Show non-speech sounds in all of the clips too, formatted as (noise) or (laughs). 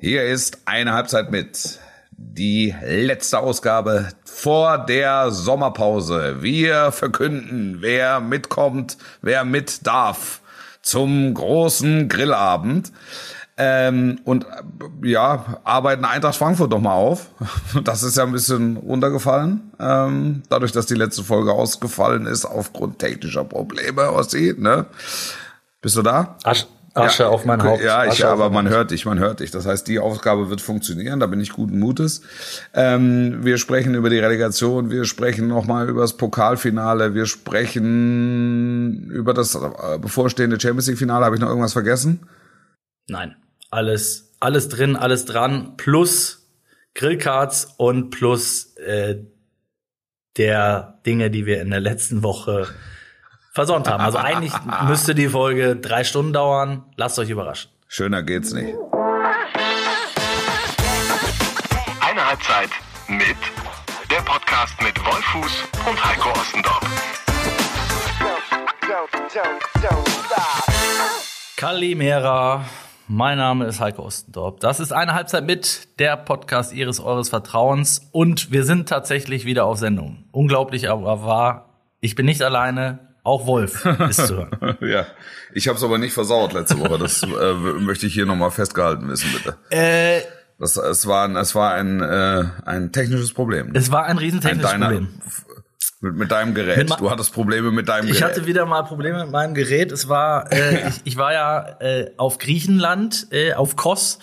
Hier ist eine Halbzeit mit. Die letzte Ausgabe vor der Sommerpause. Wir verkünden, wer mitkommt, wer mit darf zum großen Grillabend. Ähm, und äh, ja, arbeiten Eintracht Frankfurt doch mal auf. (laughs) Das ist ja ein bisschen runtergefallen. Ähm, dadurch, dass die letzte Folge ausgefallen ist aufgrund technischer Probleme, Ossi, ne? Bist du da? Asch, Asche ja, auf mein Haupt. Ja, ich, aber man hört dich, man hört dich. Das heißt, die Aufgabe wird funktionieren, da bin ich guten Mutes. Ähm, wir sprechen über die Relegation, wir sprechen nochmal über das Pokalfinale, wir sprechen über das äh, bevorstehende Champions League-Finale. Habe ich noch irgendwas vergessen? Nein, alles, alles drin, alles dran, plus Grillcards und plus äh, der Dinge, die wir in der letzten Woche versäumt (laughs) haben. Also eigentlich müsste die Folge drei Stunden dauern. Lasst euch überraschen. Schöner geht's nicht. Eine Halbzeit mit der Podcast mit Wolfuß und Heiko Ostendorf. Kalimera. Mein Name ist Heiko Ostendorf. Das ist eine Halbzeit mit der Podcast Ihres Eures Vertrauens und wir sind tatsächlich wieder auf Sendung. Unglaublich aber wahr. Ich bin nicht alleine. Auch Wolf ist zu hören. (laughs) ja, ich habe es aber nicht versaut letzte Woche. Das äh, möchte ich hier nochmal festgehalten wissen, bitte. Äh, das, es war, es war ein, äh, ein technisches Problem. Es war ein riesentechnisches ein Problem. Mit, mit deinem Gerät. Mit du hattest Probleme mit deinem ich Gerät. Ich hatte wieder mal Probleme mit meinem Gerät. Es war, äh, (laughs) ich, ich war ja äh, auf Griechenland, äh, auf Kos.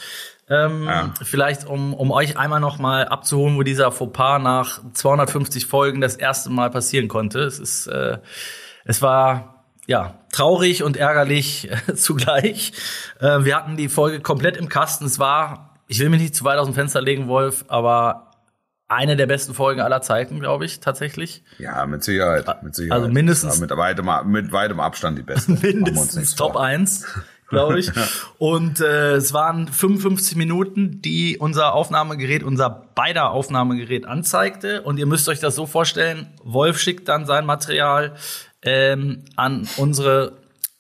Ähm, ja. Vielleicht, um, um euch einmal noch mal abzuholen, wo dieser Fauxpas nach 250 Folgen das erste Mal passieren konnte. Es ist äh, es war ja traurig und ärgerlich (laughs) zugleich. Äh, wir hatten die Folge komplett im Kasten. Es war, ich will mich nicht zu weit aus dem Fenster legen, Wolf, aber eine der besten Folgen aller Zeiten, glaube ich, tatsächlich. Ja, mit Sicherheit. Mit Sicherheit. Also mindestens. Ja, mit, weitem, mit weitem Abstand die beste. (laughs) mindestens Top 1, glaube ich. (laughs) Und äh, es waren 55 Minuten, die unser Aufnahmegerät, unser beider Aufnahmegerät anzeigte. Und ihr müsst euch das so vorstellen, Wolf schickt dann sein Material ähm, an unsere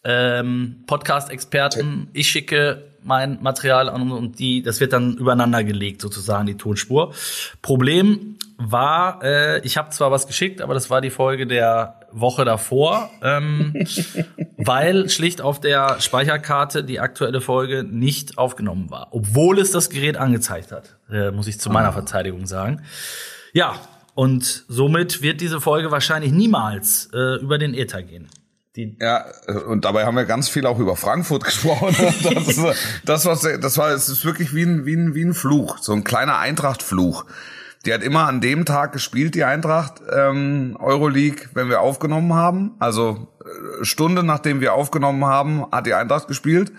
ähm, Podcast-Experten. Ich schicke mein Material an und die, das wird dann übereinander gelegt, sozusagen, die Tonspur. Problem war, äh, ich habe zwar was geschickt, aber das war die Folge der Woche davor, ähm, (laughs) weil schlicht auf der Speicherkarte die aktuelle Folge nicht aufgenommen war, obwohl es das Gerät angezeigt hat, äh, muss ich zu meiner ah. Verteidigung sagen. Ja, und somit wird diese Folge wahrscheinlich niemals äh, über den Äther gehen. Die ja, und dabei haben wir ganz viel auch über Frankfurt (laughs) gesprochen. Das, ist, das, was, das war, es ist wirklich wie ein, wie ein, wie ein Fluch, so ein kleiner Eintracht-Fluch. Die hat immer an dem Tag gespielt, die Eintracht ähm, Euroleague, wenn wir aufgenommen haben. Also äh, Stunde nachdem wir aufgenommen haben, hat die Eintracht gespielt.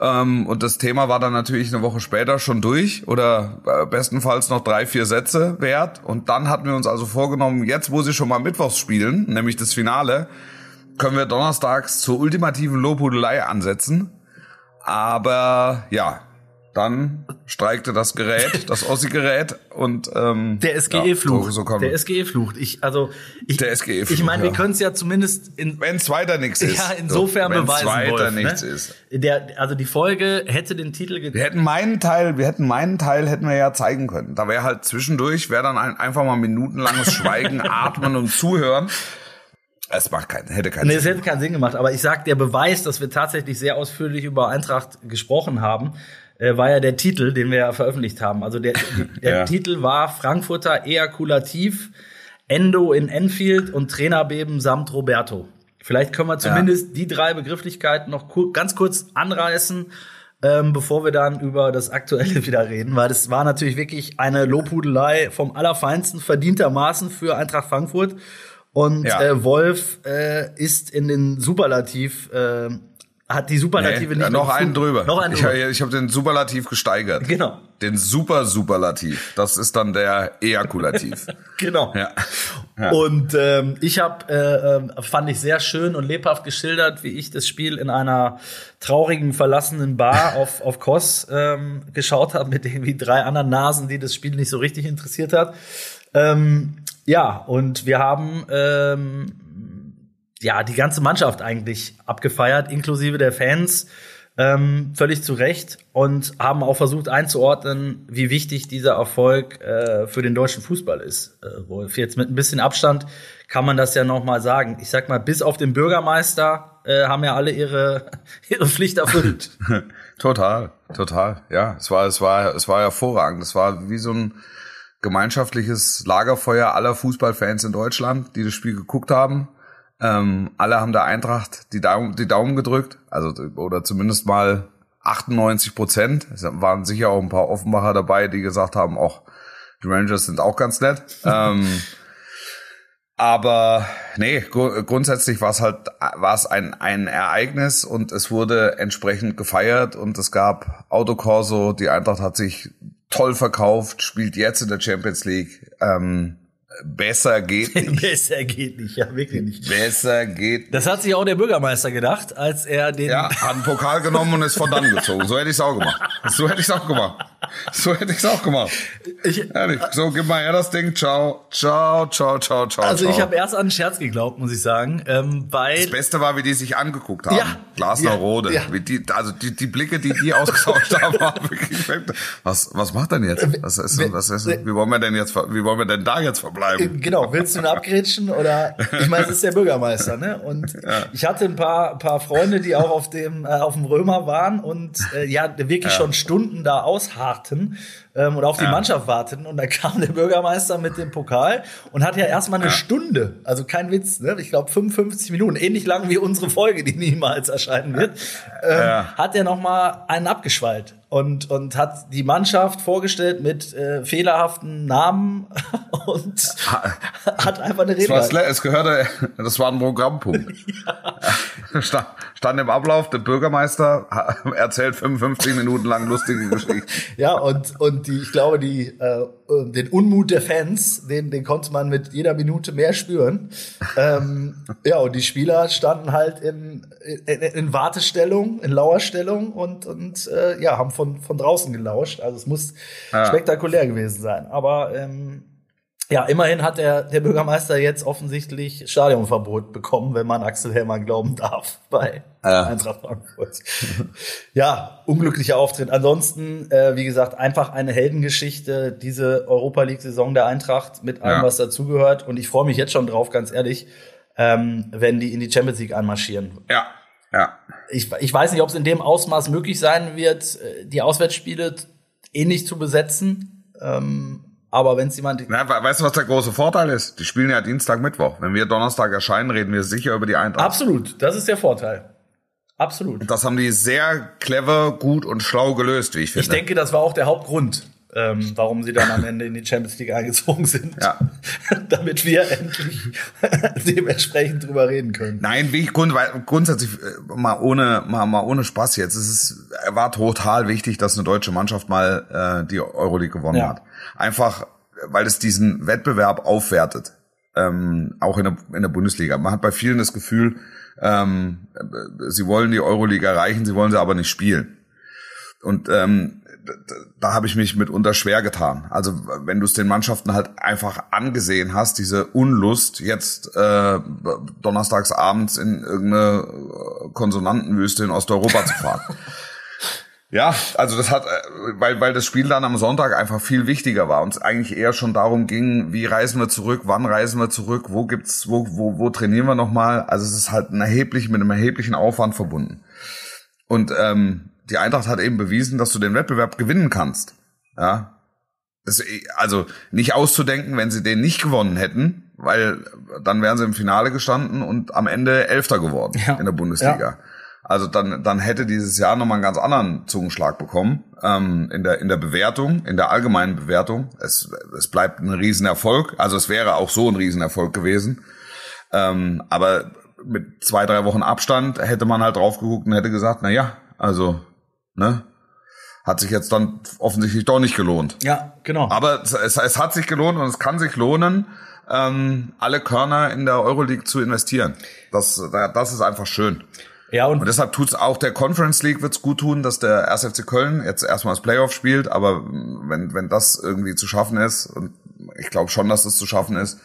Ähm, und das Thema war dann natürlich eine Woche später schon durch oder äh, bestenfalls noch drei, vier Sätze wert. Und dann hatten wir uns also vorgenommen, jetzt wo sie schon mal Mittwochs spielen, nämlich das Finale, können wir donnerstags zur ultimativen Lobhudelei ansetzen. Aber ja, dann streikte das Gerät, (laughs) das Ossi-Gerät und ähm, der SGE flucht. Ja, so, so der SGE flucht. Ich also ich, der SGE flucht. Ich meine, wir können es ja zumindest in wenn es weiter nichts ist. Ja, insofern so, beweisen weiter Wolf, ne? nichts ne? ist. Der also die Folge hätte den Titel Wir hätten meinen Teil, wir hätten meinen Teil hätten wir ja zeigen können. Da wäre halt zwischendurch wäre dann ein, einfach mal minutenlanges Schweigen, (laughs) atmen und zuhören. Es macht keinen, hätte keinen nee, Sinn. Es hätte keinen Sinn gemacht, aber ich sag, der Beweis, dass wir tatsächlich sehr ausführlich über Eintracht gesprochen haben, äh, war ja der Titel, den wir ja veröffentlicht haben. Also der, (laughs) der ja. Titel war Frankfurter Ejakulativ, Endo in Enfield und Trainerbeben samt Roberto. Vielleicht können wir zumindest ja. die drei Begrifflichkeiten noch kur ganz kurz anreißen, ähm, bevor wir dann über das Aktuelle (laughs) wieder reden, weil das war natürlich wirklich eine Lobhudelei vom Allerfeinsten, verdientermaßen für Eintracht Frankfurt. Und ja. äh, Wolf äh, ist in den Superlativ äh, hat die Superlative nee, nicht noch einen drüber. Noch einen drüber. Ich, ich habe den Superlativ gesteigert. Genau. Den Super Superlativ. Das ist dann der Ejakulativ. (laughs) genau. Ja. ja. Und ähm, ich habe äh, äh, fand ich sehr schön und lebhaft geschildert, wie ich das Spiel in einer traurigen verlassenen Bar (laughs) auf auf Kos ähm, geschaut habe mit irgendwie drei anderen Nasen, die das Spiel nicht so richtig interessiert hat. Ähm, ja, und wir haben ähm, ja, die ganze Mannschaft eigentlich abgefeiert, inklusive der Fans. ähm, völlig zu Recht und haben auch versucht einzuordnen, wie wichtig dieser Erfolg äh, für den deutschen Fußball ist. Äh, Wolf, jetzt mit ein bisschen Abstand kann man das ja noch mal sagen. Ich sag mal, bis auf den Bürgermeister äh, haben ja alle ihre (laughs) ihre Pflicht erfüllt. (laughs) total, total. Ja, es war es war es war hervorragend. Es war wie so ein gemeinschaftliches Lagerfeuer aller Fußballfans in Deutschland, die das Spiel geguckt haben ähm, alle haben der Eintracht die Daumen, die Daumen gedrückt, also oder zumindest mal 98 Prozent. Es waren sicher auch ein paar Offenbacher dabei, die gesagt haben, auch die Rangers sind auch ganz nett. (laughs) ähm, aber nee, gr grundsätzlich war es halt war es ein ein Ereignis und es wurde entsprechend gefeiert und es gab Autokorso. Die Eintracht hat sich toll verkauft, spielt jetzt in der Champions League. Ähm, Besser geht (laughs) nicht. Besser geht nicht, ja, wirklich nicht. Besser geht Das hat sich auch der Bürgermeister gedacht, als er den. Ja, hat einen Pokal genommen und ist von dann gezogen. So hätte ich es auch gemacht. So hätte ich es auch gemacht. (laughs) So hätte ich es auch gemacht. Ich, Ehrlich. So, gib mal her das Ding. Ciao, ciao, ciao, ciao, ciao. Also ciao. ich habe erst an einen Scherz geglaubt, muss ich sagen. Ähm, weil das Beste war, wie die sich angeguckt haben. Ja, Glasner ja. Wie die, also die, die Blicke, die die ausgetauscht haben, (laughs) waren wirklich. Was, was macht denn jetzt? Was ist, was ist, wie wollen wir denn jetzt, wie wollen wir denn da jetzt verbleiben? Genau, willst du ihn abgrätschen oder ich meine, es ist der Bürgermeister, ne? Und (laughs) Ja. ich hatte ein paar paar Freunde, die auch auf dem äh, auf dem Römer waren und äh, ja wirklich schon Stunden da ausharrten ähm, und auf die Ja. Mannschaft warteten und dann (laughs) kam der Bürgermeister mit dem Pokal und hat ja erstmal eine Ja. Stunde, also kein Witz, ne? Ich glaube 55 Minuten, ähnlich lang wie unsere Folge, die niemals erscheinen wird, ähm, Ja. hat er noch mal einen abgeschwallt und und hat die Mannschaft vorgestellt mit äh, fehlerhaften Namen (laughs) und hat einfach eine Das, Rede. war gehalten. Sla- es gehörte, das war ein Programmpunkt. (laughs) Stand, (laughs) stand im Ablauf, der Bürgermeister (laughs) erzählt 55 Minuten lang lustige Geschichten. (laughs) Ja, und, und die, ich glaube, die, äh, den Unmut der Fans, den, den konnte man mit jeder Minute mehr spüren. Ähm, ja, und die Spieler standen halt in, in, in Wartestellung, in Lauerstellung und, und äh, ja, haben von, von draußen gelauscht. Also es muss Ja. spektakulär gewesen sein. Aber ähm, ja, immerhin hat der, der Bürgermeister jetzt offensichtlich Stadionverbot bekommen, wenn man Axel Hellmann glauben darf, bei Ja. Eintracht Frankfurt. ja, unglücklicher Auftritt. Ansonsten, äh, wie gesagt, einfach eine Heldengeschichte, diese Europa League-Saison der Eintracht mit allem, Ja. was dazugehört. Und ich freue mich jetzt schon drauf, ganz ehrlich, ähm, wenn die in die Champions League einmarschieren. Ja, ja. Ich, ich weiß nicht, ob es in dem Ausmaß möglich sein wird, äh, die Auswärtsspiele ähnlich zu besetzen. Ähm, aber wenn es jemand Na, we- weißt du, was der große Vorteil ist? Die spielen ja Dienstag, Mittwoch. Wenn wir Donnerstag erscheinen, reden wir sicher über die Eintracht. Absolut, das ist der Vorteil. Absolut. Das haben die sehr clever, gut und schlau gelöst, wie ich finde. Ich denke, das war auch der Hauptgrund, ähm, warum sie dann am Ende in die Champions League eingezogen sind. Ja. (laughs) Damit wir endlich (laughs) dementsprechend drüber reden können. Nein, wie ich grund, weil grundsätzlich äh, mal ohne mal, mal ohne Spaß jetzt. Es ist war total wichtig, dass eine deutsche Mannschaft mal äh, die Euroleague gewonnen Ja. hat. Einfach, weil es diesen Wettbewerb aufwertet, ähm, auch in der, in der Bundesliga. Man hat bei vielen das Gefühl, ähm, äh, sie wollen die Euroleague erreichen, sie wollen sie aber nicht spielen. Und ähm, da habe ich mich mitunter schwer getan. Also wenn du es den Mannschaften halt einfach angesehen hast, diese Unlust, jetzt äh, donnerstags abends in irgendeine äh, Konsonantenwüste in Osteuropa zu fahren. (laughs) Ja, also das hat, äh, weil, weil das Spiel dann am Sonntag einfach viel wichtiger war und es eigentlich eher schon darum ging, wie reisen wir zurück, wann reisen wir zurück, wo gibt's, wo, wo, wo trainieren wir nochmal. Also es ist halt ein erheblich, mit einem erheblichen Aufwand verbunden. Und ähm, die Eintracht hat eben bewiesen, dass du den Wettbewerb gewinnen kannst. Ja. Das, also nicht auszudenken, wenn sie den nicht gewonnen hätten, weil dann wären sie im Finale gestanden und am Ende Elfter geworden Ja. in der Bundesliga. Ja. Also dann, dann hätte dieses Jahr nochmal einen ganz anderen Zungenschlag bekommen ähm, in, der, in der Bewertung, in der allgemeinen Bewertung. Es, es bleibt ein Riesenerfolg. Also es wäre auch so ein Riesenerfolg gewesen. Ähm, aber mit zwei, drei Wochen Abstand hätte man halt drauf geguckt und hätte gesagt, na ja, also, ne, hat sich jetzt dann offensichtlich doch nicht gelohnt. Ja, genau. Aber es, es, es hat sich gelohnt und es kann sich lohnen, ähm, alle Körner in der Euroleague zu investieren. Das, das ist einfach schön. ja, und, Und deshalb tut's auch der Conference League wird's gut tun, dass der 1. FC Köln jetzt erstmal das Playoff spielt, aber wenn, wenn das irgendwie zu schaffen ist, und ich glaube schon, dass das zu schaffen ist,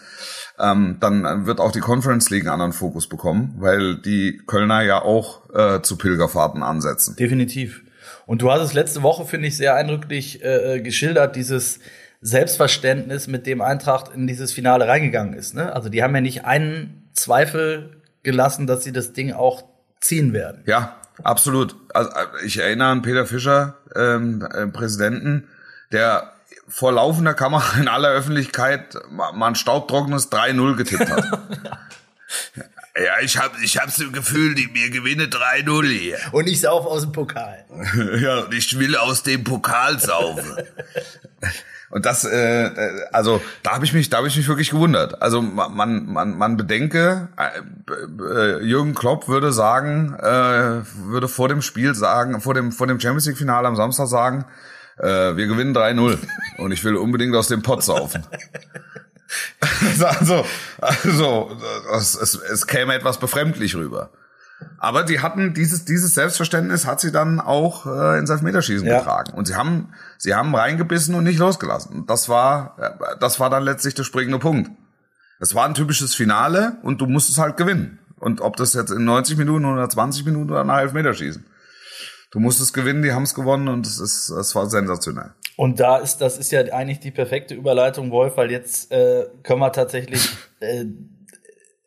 ähm, dann wird auch die Conference League einen anderen Fokus bekommen, weil die Kölner ja auch äh, zu Pilgerfahrten ansetzen. Definitiv. Und du hast es letzte Woche, finde ich, sehr eindrücklich äh, geschildert, dieses Selbstverständnis, mit dem Eintracht in dieses Finale reingegangen ist. Ne? Also die haben ja nicht einen Zweifel gelassen, dass sie das Ding auch ziehen werden. Ja, absolut. Also ich erinnere an Peter Fischer, ähm, äh, Präsidenten, der vor laufender Kamera in aller Öffentlichkeit mal ein staubtrockenes 3-0 getippt hat. (laughs) Ja, ich hab, ich hab's im Gefühl, die mir gewinne 3-0 hier. Und ich sauf aus dem Pokal. (laughs) ja, und ich will aus dem Pokal saufen. (laughs) Und das, äh, also da habe ich mich, da habe ich mich wirklich gewundert. Also man, man, man bedenke, äh, Jürgen Klopp würde sagen, äh, würde vor dem Spiel sagen, vor dem, vor dem Champions League Finale am Samstag sagen, äh, wir gewinnen 3-0 und ich will unbedingt aus dem Pott saufen. (laughs) (laughs) also, also es, es, es käme etwas befremdlich rüber. Aber die hatten dieses dieses Selbstverständnis hat sie dann auch äh, ins Elfmeterschießen ja. getragen und sie haben sie haben reingebissen und nicht losgelassen. Das war das war dann letztlich der springende Punkt. Es war ein typisches Finale und du musstest halt gewinnen. Und ob das jetzt in 90 Minuten oder 20 Minuten oder nach Elfmeterschießen. Du musstest gewinnen, die haben es gewonnen und es ist es war sensationell. Und da ist, das ist ja eigentlich die perfekte Überleitung, Wolf, weil jetzt äh, können wir tatsächlich äh,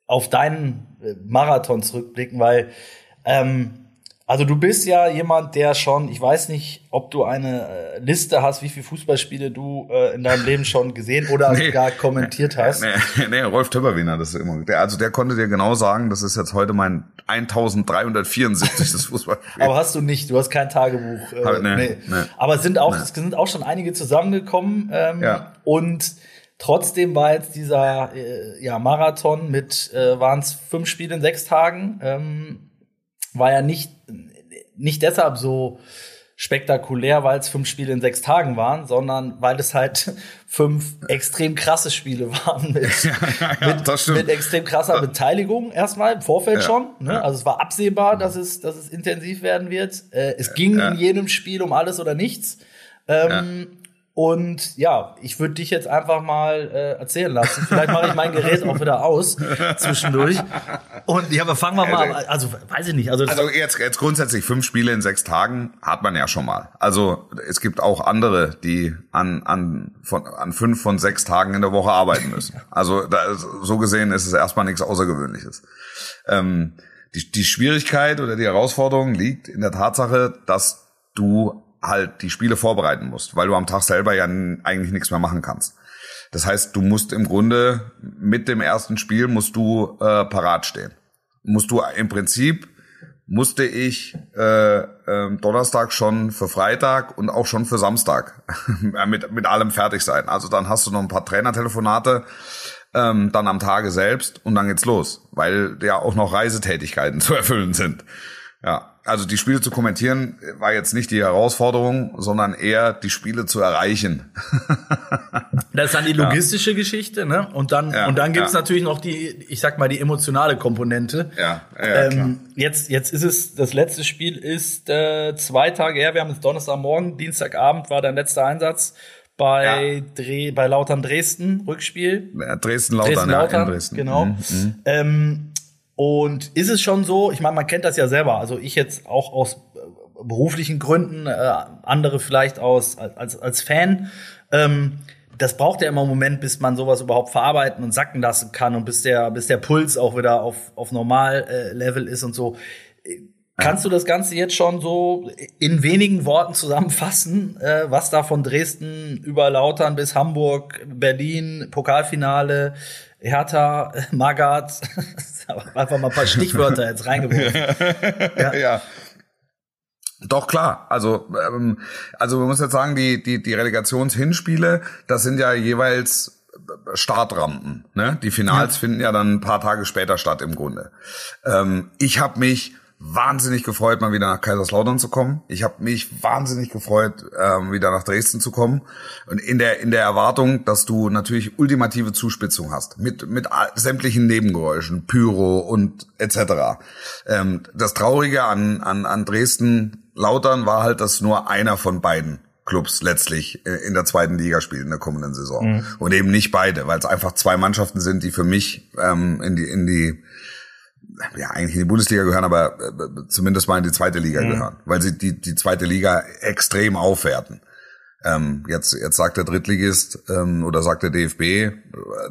auf deinen äh, Marathon zurückblicken, weil ähm, also du bist ja jemand, der schon, ich weiß nicht, ob du eine äh, Liste hast, wie viele Fußballspiele du äh, in deinem Leben schon gesehen oder nee, sogar kommentiert hast. Nee, nee Rolf Töpperwiener, das ist immer. Der, also der konnte dir genau sagen, das ist jetzt heute mein 1374. (laughs) Fußballspiel. Aber hast du nicht, du hast kein Tagebuch. Äh, nee, nee. nee. Aber es sind auch, es sind auch schon einige zusammengekommen. Ähm, ja. Und Trotzdem war jetzt dieser äh, ja, Marathon mit, äh, waren es fünf Spiele in sechs Tagen, ähm, war ja nicht, nicht deshalb so spektakulär, weil es fünf Spiele in sechs Tagen waren, sondern weil es halt (laughs) fünf extrem krasse Spiele (laughs) waren mit, ja, ja, mit, mit, extrem krasser Beteiligung erstmal im Vorfeld schon. Ne? Also es war absehbar, dass es, dass es intensiv werden wird. Äh, es ging in jedem Spiel um alles oder nichts. Ähm, und ja, ich würde dich jetzt einfach mal äh, erzählen lassen. Vielleicht mache ich mein Gerät auch wieder aus zwischendurch. Und ja, aber fangen wir mal an. Also weiß ich nicht. Also, also jetzt, jetzt grundsätzlich fünf Spiele in sechs Tagen hat man ja schon mal. Also es gibt auch andere, die an, an, von, an fünf von sechs Tagen in der Woche arbeiten müssen. Also da, so gesehen ist es erstmal nichts Außergewöhnliches. Ähm, die, die Schwierigkeit oder die Herausforderung liegt in der Tatsache, dass du halt die Spiele vorbereiten musst, weil du am Tag selber ja eigentlich nichts mehr machen kannst. Das heißt, du musst im Grunde mit dem ersten Spiel musst du äh, parat stehen. Musst du im Prinzip musste ich äh, äh, Donnerstag schon für Freitag und auch schon für Samstag (laughs) mit mit allem fertig sein. Also dann hast du noch ein paar Trainertelefonate ähm, dann am Tage selbst und dann geht's los, weil ja auch noch Reisetätigkeiten (laughs) zu erfüllen sind. Ja, also die Spiele zu kommentieren war jetzt nicht die Herausforderung, sondern eher die Spiele zu erreichen. (laughs) das ist dann die logistische ja. Geschichte, ne? Und dann ja, und dann gibt's ja. natürlich noch die, ich sag mal, die emotionale Komponente. Ja, ja ähm, Jetzt jetzt ist es das letzte Spiel ist äh, zwei Tage her. Wir haben jetzt Donnerstagmorgen, Dienstagabend war dein letzter Einsatz bei Dreh, bei Lautern Dresden Rückspiel. Dresden Lautern, Dresden, Lautern ja, Dresden. genau. Mhm, mhm. Ähm, und ist es schon so, ich meine, man kennt das ja selber, also ich jetzt auch aus äh, beruflichen Gründen, äh, andere vielleicht aus als, als Fan, ähm, das braucht ja immer einen Moment, bis man sowas überhaupt verarbeiten und sacken lassen kann und bis der, bis der Puls auch wieder auf, auf Normal-Level äh, ist und so. Kannst du das Ganze jetzt schon so in wenigen Worten zusammenfassen, äh, was da von Dresden über Lautern bis Hamburg, Berlin, Pokalfinale, Hertha, (laughs) Magath, einfach mal ein paar Stichwörter jetzt reingeworfen. (laughs) Ja. ja. Doch klar, also ähm, also man muss jetzt sagen, die die die Relegationshinspiele, das sind ja jeweils Startrampen. Ne? Die Finals ja. finden ja dann ein paar Tage später statt im Grunde. Ähm, ich habe mich wahnsinnig gefreut, mal wieder nach Kaiserslautern zu kommen. Ich habe mich wahnsinnig gefreut, ähm, wieder nach Dresden zu kommen. Und in der in der Erwartung, dass du natürlich ultimative Zuspitzung hast mit mit sämtlichen Nebengeräuschen, Pyro und etc. Ähm, das Traurige an an an Dresden Lautern war halt, dass nur einer von beiden Clubs letztlich äh, in der zweiten Liga spielen in der kommenden Saison. Mhm. Und eben nicht beide, weil es einfach zwei Mannschaften sind, die für mich ähm, in die, in die ja, eigentlich in die Bundesliga gehören, aber äh, zumindest mal in die zweite Liga mhm. gehören, weil sie die, die zweite Liga extrem aufwerten. Ähm, jetzt, jetzt sagt der Drittligist ähm, oder sagt der DFB, äh,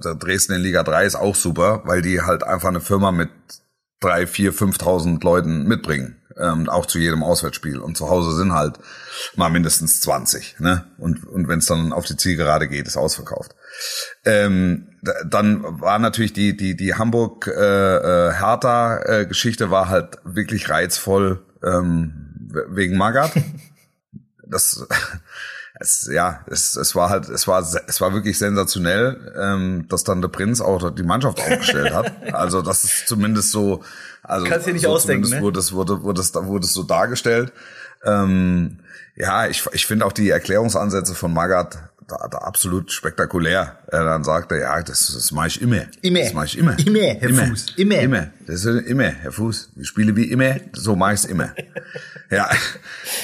der Dresden in Liga 3 ist auch super, weil die halt einfach eine Firma mit drei, vier, fünftausend Leuten mitbringen, ähm, auch zu jedem Auswärtsspiel. Und zu Hause sind halt mal mindestens 20. Ne? Und, und wenn es dann auf die Zielgerade geht, ist ausverkauft. Ähm, dann war natürlich die die die Hamburg äh, äh, äh, Geschichte war halt wirklich reizvoll ähm, wegen Magath. (laughs) Das es, ja, es, es war halt, es war, es war wirklich sensationell, ähm, dass dann der Prinz auch die Mannschaft aufgestellt hat. Also das ist zumindest so, also Kannst du nicht so ausdenken, ne? wurde wurde, wurde wurde es so dargestellt. Ähm, ja, ich, ich finde auch die Erklärungsansätze von Magath da, da absolut spektakulär. Er dann sagt er, ja, das, das mache ich immer. Immer. Das mache ich immer. Immer, Herr immer. Fuß. Immer. Immer. Das ist immer, Herr Fuß. Ich spiele wie immer, so mache ich es immer. (laughs) ja,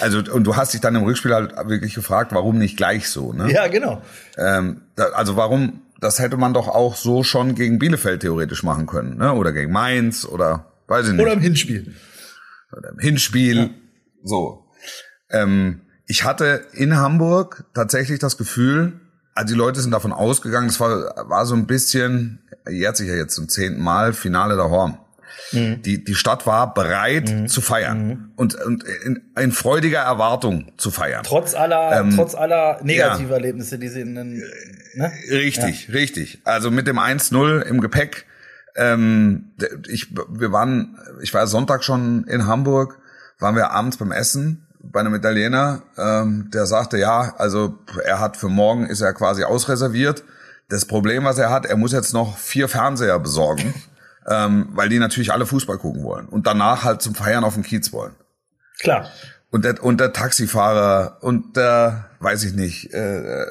also und du hast dich dann im Rückspiel halt wirklich gefragt, warum nicht gleich so, ne? Ja, genau. Ähm, da, also warum, das hätte man doch auch so schon gegen Bielefeld theoretisch machen können, ne? Oder gegen Mainz oder weiß ich nicht. Oder im Hinspiel. Oder im Hinspiel. Ja. So. Ähm, ich hatte in Hamburg tatsächlich das Gefühl, also die Leute sind davon ausgegangen, das war, war so ein bisschen, jährt sich ja jetzt zum zehnten Mal, Finale der Horn. Mhm. Die, die Stadt war bereit mhm. zu feiern mhm. und, und in, in freudiger Erwartung zu feiern. Trotz aller, ähm, trotz aller negativer ja. Erlebnisse, die sie in den, ne? Richtig, ja. richtig. Also mit dem 1-0 im Gepäck. Ähm, ich, wir waren, ich war Sonntag schon in Hamburg, waren wir abends beim Essen bei einem Italiener, ähm, der sagte, ja, also er hat für morgen ist er quasi ausreserviert. Das Problem, was er hat, er muss jetzt noch vier Fernseher besorgen, (laughs) ähm, weil die natürlich alle Fußball gucken wollen und danach halt zum Feiern auf den Kiez wollen. Klar. Und der, und der Taxifahrer und der, weiß ich nicht, äh, äh,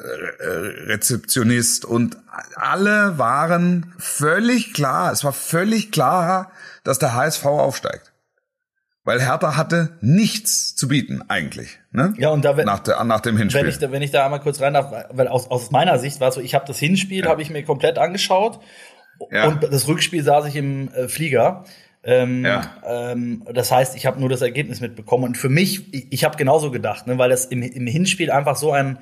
Rezeptionist und alle waren völlig klar, es war völlig klar, dass der HSV aufsteigt. Weil Hertha hatte nichts zu bieten, eigentlich. Ne? Ja, und da wenn, nach, der, nach dem Hinspiel. Wenn ich, da, wenn ich da einmal kurz rein darf, weil aus, aus meiner Sicht war es so, ich habe das Hinspiel, ja. habe ich mir komplett angeschaut. Ja. Und das Rückspiel saß ich im äh, Flieger. Ähm, ja. ähm, das heißt, ich habe nur das Ergebnis mitbekommen. Und für mich, ich, ich habe genauso gedacht, ne, weil das im, im Hinspiel einfach so ein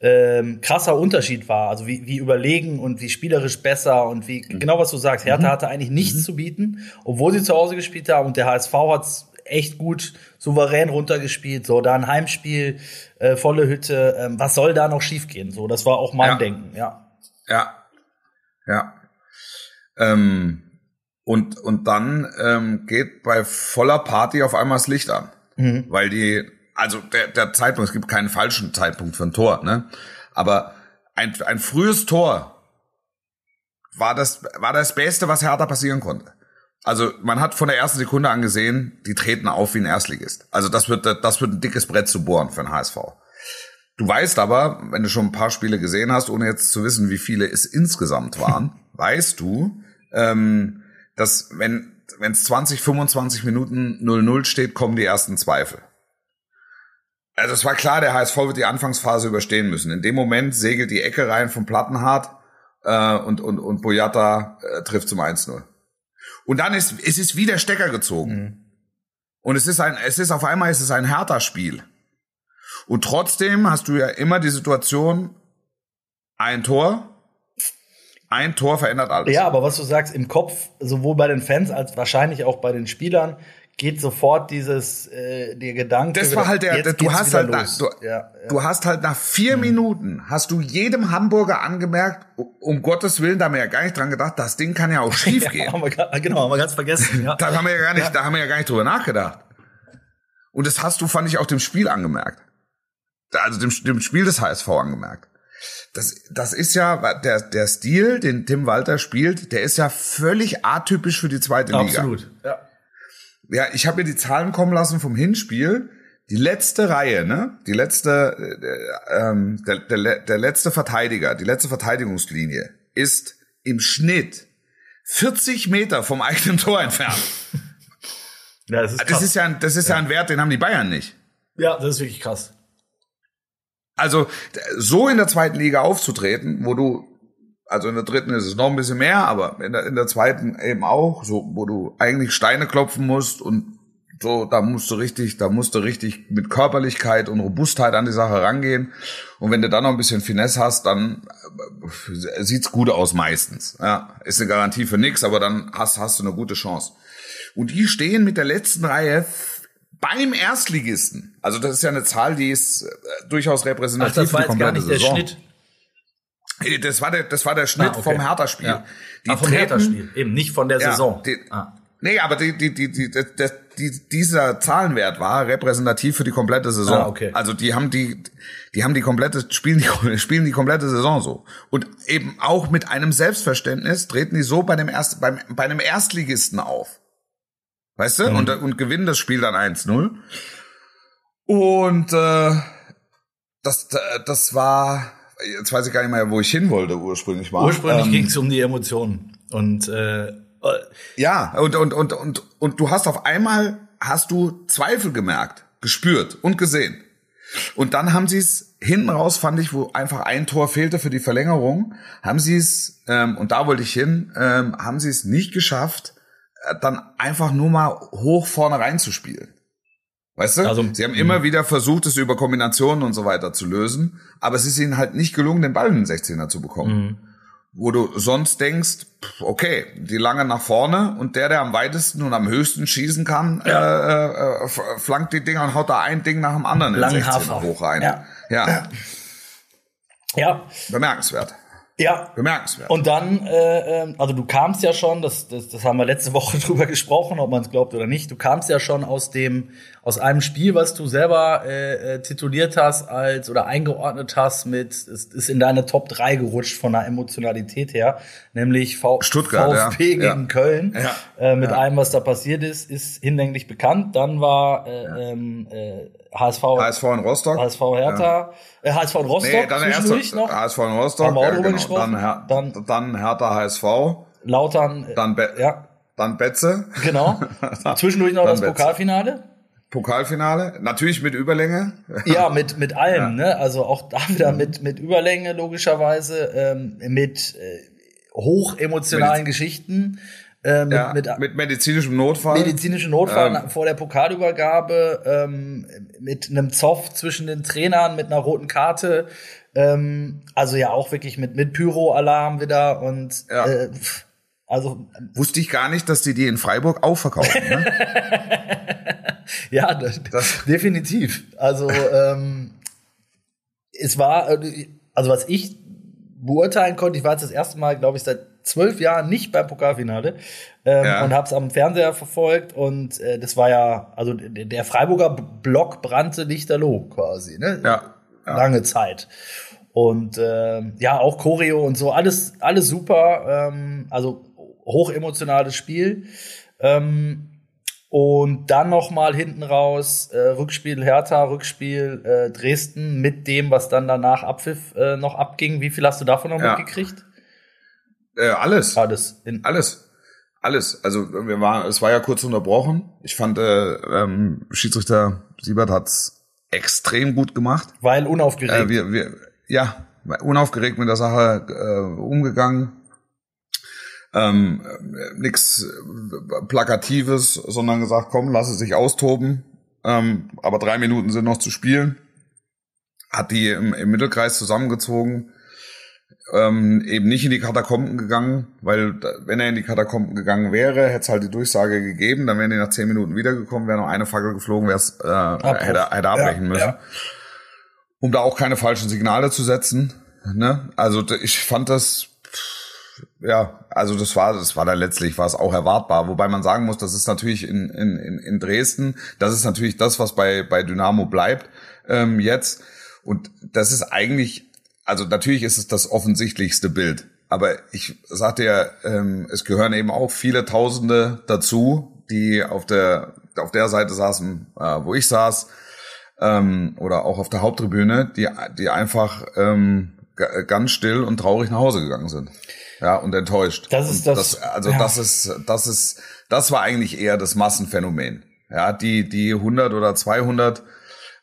ähm, krasser Unterschied war. Also wie, wie überlegen und wie spielerisch besser und wie, mhm. genau was du sagst. Hertha mhm. hatte eigentlich nichts mhm. zu bieten, obwohl sie zu Hause gespielt haben und der HSV hat's echt gut souverän runtergespielt. So, da ein Heimspiel, äh, volle Hütte. Ähm, was soll da noch schiefgehen? So, das war auch mein ja. Denken, ja. Ja. Ja. Ähm, und, und dann ähm, geht bei voller Party auf einmal das Licht an. Mhm. Weil die, also der, der Zeitpunkt, es gibt keinen falschen Zeitpunkt für ein Tor, ne? Aber ein, ein frühes Tor war das, war das Beste, was Hertha passieren konnte. Also man hat von der ersten Sekunde an gesehen, die treten auf wie ein Erstligist. Also das wird, das wird ein dickes Brett zu bohren für den HSV. Du weißt aber, wenn du schon ein paar Spiele gesehen hast, ohne jetzt zu wissen, wie viele es insgesamt waren, (laughs) weißt du, ähm, dass wenn wenn es 20, 25 Minuten 0-0 steht, kommen die ersten Zweifel. Also es war klar, der HSV wird die Anfangsphase überstehen müssen. In dem Moment segelt die Ecke rein von Plattenhardt äh, und, und, und Boyata äh, trifft zum 1-0. Und dann ist, es ist wieder Stecker gezogen. Mhm. Und es ist ein, es ist auf einmal, es ist ein härter Spiel. Und trotzdem hast du ja immer die Situation, ein Tor, ein Tor verändert alles. Ja, aber was du sagst, im Kopf, sowohl bei den Fans als wahrscheinlich auch bei den Spielern, geht sofort dieses äh, der Gedanke. Das war halt der, du hast halt nach, du, ja, ja. du, hast halt nach vier mhm. Minuten hast du jedem Hamburger angemerkt, um Gottes Willen, da haben wir ja gar nicht dran gedacht, das Ding kann ja auch (laughs) schief gehen. ja, haben wir, genau, haben wir ganz vergessen. Ja. (laughs) da haben wir ja gar nicht, da haben wir ja gar nicht drüber nachgedacht. Und das hast du, fand ich, auch dem Spiel angemerkt. Also dem, dem Spiel des HSV angemerkt. Das, das ist ja der, der Stil, den Tim Walter spielt, der ist ja völlig atypisch für die zweite Absolut. Liga. Absolut, ja ja, ich habe mir die Zahlen kommen lassen vom Hinspiel. Die letzte Reihe, ne? Die letzte, äh, ähm, der, der, der letzte Verteidiger, die letzte Verteidigungslinie ist im Schnitt 40 Meter vom eigenen Tor entfernt. Ja, das ist, krass. das ist ja, das ist ja. ja ein Wert, den haben die Bayern nicht. Ja, das ist wirklich krass. Also so in der zweiten Liga aufzutreten, wo du, also in der dritten ist es noch ein bisschen mehr, aber in der, in der zweiten eben auch, so wo du eigentlich Steine klopfen musst und so, da musst du richtig, da musst du richtig mit Körperlichkeit und Robustheit an die Sache rangehen. Und wenn du dann noch ein bisschen Finesse hast, dann äh, sieht's gut aus meistens. Ja, ist eine Garantie für nix, aber dann hast, hast du eine gute Chance. Und die stehen mit der letzten Reihe beim Erstligisten. Also das ist ja eine Zahl, die ist äh, durchaus repräsentativ Ach, das war für die jetzt gar komplette nicht der Saison. Schnitt. Äh, Das war der, das war der Schnitt Ah, okay. vom Hertha-Spiel. Ja. Die Ah, vom Hertha-Spiel. Eben, nicht von der Ja, Saison. die- ah. Nee, aber die, die, die, die, die, die, dieser Zahlenwert war repräsentativ für die komplette Saison. Ah, okay. Also die haben die, die haben die komplette, spielen die, (laughs) spielen die komplette Saison so. Und eben auch mit einem Selbstverständnis treten die so bei dem Erst, beim, bei einem Erstligisten auf. Weißt du? Mhm. Und, und gewinnen das Spiel dann 1-0. Und äh, das, das war, jetzt weiß ich gar nicht mehr, wo ich hin wollte ursprünglich mal. Ursprünglich Ähm, ging es um die Emotionen. Und äh, äh, Ja, und, und, und, und, und du hast auf einmal, hast du Zweifel gemerkt, gespürt und gesehen. Und dann haben sie es hinten raus, fand ich, wo einfach ein Tor fehlte für die Verlängerung, haben sie es, ähm, und da wollte ich hin, ähm, haben sie es nicht geschafft, dann einfach nur mal hoch vorne reinzuspielen. Weißt du? Also, sie haben immer wieder versucht, es über Kombinationen und so weiter zu lösen, aber es ist ihnen halt nicht gelungen, den Ball in den 16er zu bekommen wo du sonst denkst, okay, die lange nach vorne und der, der am weitesten und am höchsten schießen kann, Ja. äh, äh, flankt die Dinger und haut da ein Ding nach dem anderen in den Langen 16er Hafer. hoch rein. Ja. ja, ja, bemerkenswert. Ja. Bemerkenswert. Und dann, äh, ähm, also du kamst ja schon, das, das, das haben wir letzte Woche (laughs) drüber gesprochen, ob man es glaubt oder nicht. Du kamst ja schon aus dem, aus einem Spiel, was du selber äh, äh, tituliert hast als oder eingeordnet hast mit, es ist in deine Top 3 gerutscht von der Emotionalität her, nämlich v Stuttgart, VfB ja. gegen Ja. Köln. Ja. Äh, mit allem, was da passiert ist, ist hinlänglich bekannt. Dann war äh, ähm, äh, HSV, HSV in Rostock. HSV Hertha, äh, HSV in Rostock Nee, dann erst zwischendurch noch. HSV in Rostock. Haben wir auch ja, genau. gesprochen. Dann, Her Dann- dann, Hertha HSV, Lautern, dann, Be ja, dann Betze, Genau. (laughs) Zwischendurch noch das wird's. Pokalfinale. Pokalfinale, natürlich mit Überlänge. Ja, mit, mit allem, ne? Also auch da wieder mit, mit Überlänge, logischerweise, ähm, mit äh, hochemotionalen Geschichten, äh, mit, Ja, mit, mit, medizinischem Notfall. medizinischen Notfall Ähm. vor der Pokalübergabe, ähm, mit einem Zoff zwischen den Trainern, mit einer roten Karte. Ähm, also ja auch wirklich mit, mit Pyro-Alarm wieder und Ja. äh, also Wusste ich gar nicht, dass die die in Freiburg auch verkaufen. Ne? (laughs) Ja, d- definitiv. Also ähm, es war, äh, also was ich beurteilen konnte, ich war jetzt das erste Mal, glaube ich, seit zwölf Jahren nicht beim Pokalfinale ähm, Ja. und habe es am Fernseher verfolgt und äh, das war ja, also der Freiburger Block brannte lichterloh quasi, ne? ja. ja. Lange Zeit. Und ähm, ja, auch Choreo und so, alles, alles super. Ähm, also hochemotionales Spiel. Ähm, und dann noch mal hinten raus äh, Rückspiel Hertha, Rückspiel äh, Dresden mit dem, was dann danach Abpfiff äh, noch abging. Wie viel hast du davon noch Ja. mitgekriegt? Äh, alles. Alles. In, Alles. Alles. Also wir waren, es war ja kurz unterbrochen. Ich fand, äh, ähm, Schiedsrichter Siebert hat's extrem gut gemacht. weil unaufgeregt. Äh, wir, wir, ja, unaufgeregt mit der Sache äh, umgegangen. Ähm, äh, nix äh, Plakatives, sondern gesagt, komm, lass es sich austoben. Ähm, aber drei Minuten sind noch zu spielen. Hat die im, im Mittelkreis zusammengezogen. Ähm, eben nicht in die Katakomben gegangen, weil wenn er in die Katakomben gegangen wäre, hätte es halt die Durchsage gegeben, dann wären die nach zehn Minuten wiedergekommen, wäre noch eine Fackel geflogen, wäre es äh, hätte, hätte abbrechen Ja, müssen ja. um da auch keine falschen Signale zu setzen. Ne? Also ich fand das, pff, ja, also das war, das war dann letztlich, war es auch erwartbar. Wobei man sagen muss, das ist natürlich in, in, in- in Dresden, das ist natürlich das, was bei, bei Dynamo bleibt ähm, jetzt. Und das ist eigentlich, also natürlich ist es das offensichtlichste Bild. Aber ich sagte ja, ähm, es gehören eben auch viele Tausende dazu, die auf der, auf der Seite saßen, äh, wo ich saß, ähm, oder auch auf der Haupttribüne, die, die einfach ähm, ganz still und traurig nach Hause gegangen sind. Ja, und enttäuscht. Das ist und das- also ja. das ist, das ist, das war eigentlich eher das Massenphänomen. Ja, die, die 100 oder 200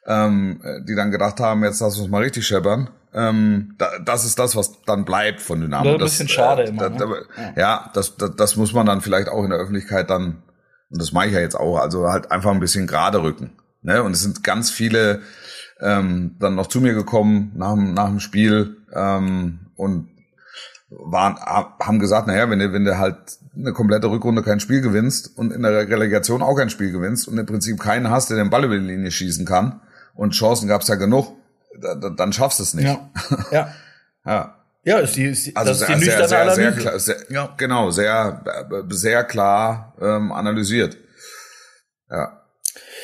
ähm, die dann gedacht haben, jetzt lass uns mal richtig scheppern. Ähm, da, das ist das, was dann bleibt von Dynamo. Das ist ein Das, bisschen schade immer, Da, ne? da, ja, das, das, das muss man dann vielleicht auch in der Öffentlichkeit dann, und das mache ich ja jetzt auch, also halt einfach ein bisschen gerade rücken. Ne? Und es sind ganz viele ähm, dann noch zu mir gekommen nach, dem- nach dem Spiel ähm, und waren, haben gesagt, naja, wenn du, wenn du halt eine komplette Rückrunde kein Spiel gewinnst und in der Relegation auch kein Spiel gewinnst und im Prinzip keinen hast, der den Ball über die Linie schießen kann und Chancen gab's ja genug, da, da, dann schaffst du es nicht. Ja. (laughs) Ja. Ja. Ja, ist die, ist die, Also das ist sehr, die sehr, sehr, sehr, klar, sehr Ja. genau, sehr, sehr klar ähm, analysiert. Ja.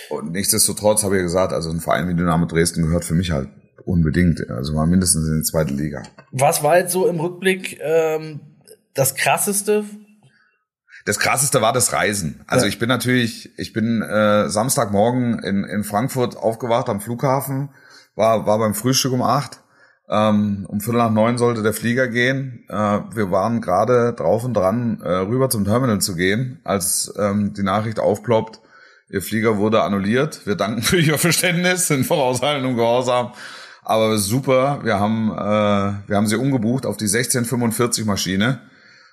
Und nichtsdestotrotz habe ich gesagt, also ein Verein wie Dynamo Dresden gehört für mich halt unbedingt, also mal mindestens in die zweite Liga. Was war jetzt so im Rückblick ähm, das krasseste? Das krasseste war das Reisen. Also Ja. ich bin natürlich, ich bin äh, Samstagmorgen in, in Frankfurt aufgewacht am Flughafen, war, war beim Frühstück um acht. Ähm, um Viertel nach neun sollte der Flieger gehen. Äh, wir waren gerade drauf und dran, äh, rüber zum Terminal zu gehen, als ähm, die Nachricht aufploppt, ihr Flieger wurde annulliert. Wir danken für Ihr Verständnis, sind vorauseilendem Gehorsam. Aber super, wir haben, äh, wir haben sie umgebucht auf die 1645 Maschine.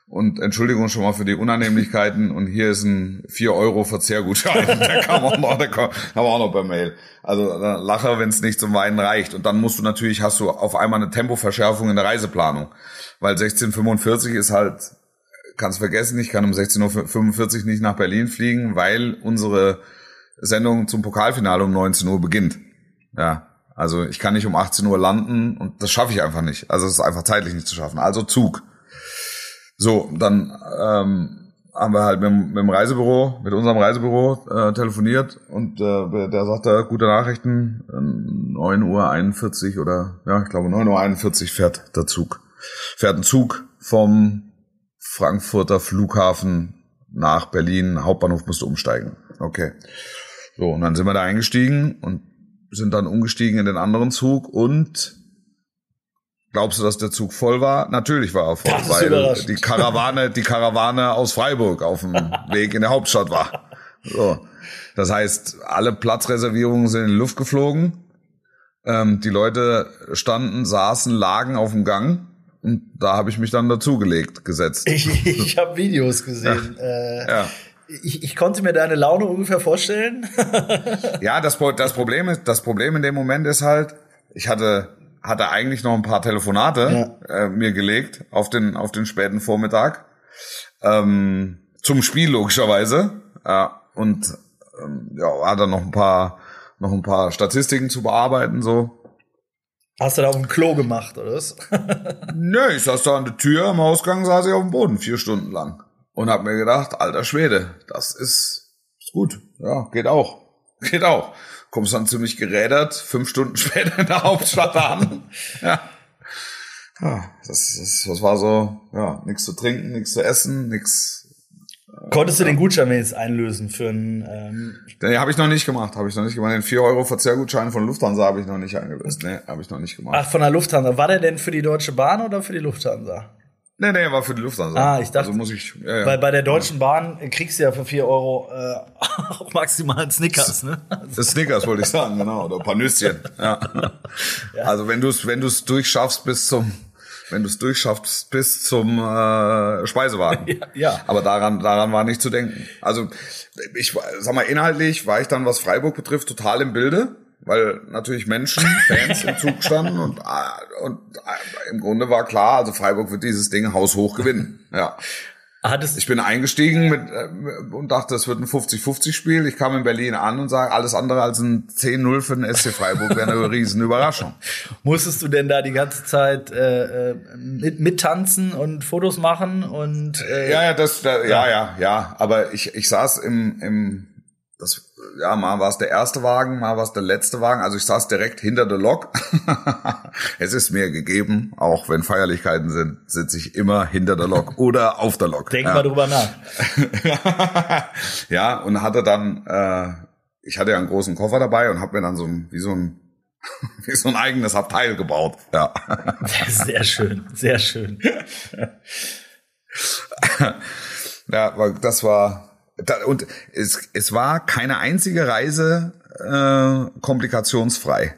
Und Entschuldigung schon mal für die Unannehmlichkeiten. Und hier ist ein 4 Euro Verzehrgutschein. (laughs) Der kam auch noch, der kam, auch noch per Mail. Also lache, wenn es nicht zum Weinen reicht. Und dann musst du natürlich, hast du auf einmal eine Tempoverschärfung in der Reiseplanung. Weil 1645 ist halt, kannst vergessen, ich kann um 16.45 Uhr nicht nach Berlin fliegen, weil unsere Sendung zum Pokalfinale um 19 Uhr beginnt. Ja, also ich kann nicht um 18 Uhr landen und das schaffe ich einfach nicht. Also es ist einfach zeitlich nicht zu schaffen. Also Zug. So, dann ähm, haben wir halt mit, mit dem Reisebüro, mit unserem Reisebüro äh, telefoniert und äh, der sagte, gute Nachrichten, äh, 9.41 Uhr oder ja, ich glaube 9.41 Uhr fährt der Zug. Fährt ein Zug vom Frankfurter Flughafen nach Berlin, Hauptbahnhof musste umsteigen. Okay. So, und dann sind wir da eingestiegen und sind dann umgestiegen in den anderen Zug und glaubst du, dass der Zug voll war? Natürlich war er voll, weil die Karawane, die Karawane aus Freiburg auf dem (laughs) Weg in der Hauptstadt war. So. Das heißt, alle Platzreservierungen sind in die Luft geflogen. Ähm, die Leute standen, saßen, lagen auf dem Gang. Und da habe ich mich dann dazugelegt, gesetzt. Ich, ich (laughs) habe Videos gesehen. Äh, Ja. Ich, ich konnte mir deine Laune ungefähr vorstellen. (laughs) Ja, das, das Problem ist, das Problem in dem Moment ist halt, ich hatte, hatte eigentlich noch ein paar Telefonate äh, mir gelegt auf den, auf den späten Vormittag. Ähm, zum Spiel logischerweise. Ja, und ähm, ja, hatte noch ein paar, noch ein paar Statistiken zu bearbeiten, so. Hast du da auf dem Klo gemacht, oder was? (laughs) Nö, ich saß da an der Tür, am Ausgang saß ich auf dem Boden, vier Stunden lang. Und hab mir gedacht, alter Schwede, das ist, ist gut. Ja, geht auch. (laughs) Geht auch. Kommst dann ziemlich gerädert, fünf Stunden (laughs) später in der Hauptstadt an. (laughs) Ja. Ja, das, das, das war so, ja, nichts zu trinken, nichts zu essen, nichts. Konntest du den Gutschein jetzt einlösen für ein ähm, Nee, habe ich noch nicht gemacht, habe ich noch nicht gemacht. Den 4 Euro Verzehrgutschein von Lufthansa habe ich noch nicht eingelöst. Nee, habe ich noch nicht gemacht. Ach, von der Lufthansa. War der denn für die Deutsche Bahn oder für die Lufthansa? Nee, nee, war für die Lufthansa. Ah, ich dachte- Also muss ich, ja, ja. Weil bei der Deutschen Bahn kriegst du ja für 4 Euro äh, (laughs) auch maximal Snickers, ne? Das Snickers wollte ich sagen, genau, oder ein paar Nüsschen. Ja. Also wenn du es wenn du es durchschaffst bis zum wenn du es durchschaffst bis zum äh, Speisewagen. (laughs) Ja, ja. Aber daran daran war nicht zu denken. Also ich sag mal inhaltlich war ich dann was Freiburg betrifft total im Bilde, weil natürlich Menschen, Fans im Zug standen und äh, und äh, im Grunde war klar, also Freiburg wird dieses Ding haushoch gewinnen. Ja. Hattest Ich bin eingestiegen mit, äh, und dachte, es wird ein 50-50-Spiel. Ich kam in Berlin an und sage, alles andere als ein 10-0 für den SC Freiburg wäre eine (laughs) riesen Überraschung. musstest du denn da die ganze Zeit äh, äh, mit, mittanzen und Fotos machen und äh, Ja, ja, das, da, ja, ja, ja. Aber ich, ich saß im, im, das, ja, mal war es der erste Wagen, mal war es der letzte Wagen. Also ich saß direkt hinter der Lok. (laughs) es ist mir gegeben, auch wenn Feierlichkeiten sind, sitze ich immer hinter der Lok (laughs) oder auf der Lok. denk ja. mal drüber nach. (laughs) ja, und hatte dann, äh, ich hatte ja einen großen Koffer dabei und habe mir dann so ein, wie so ein, wie so ein eigenes Abteil gebaut. Ja. Sehr schön, sehr schön. ja, weil das war, da, und es, es war keine einzige Reise äh, komplikationsfrei.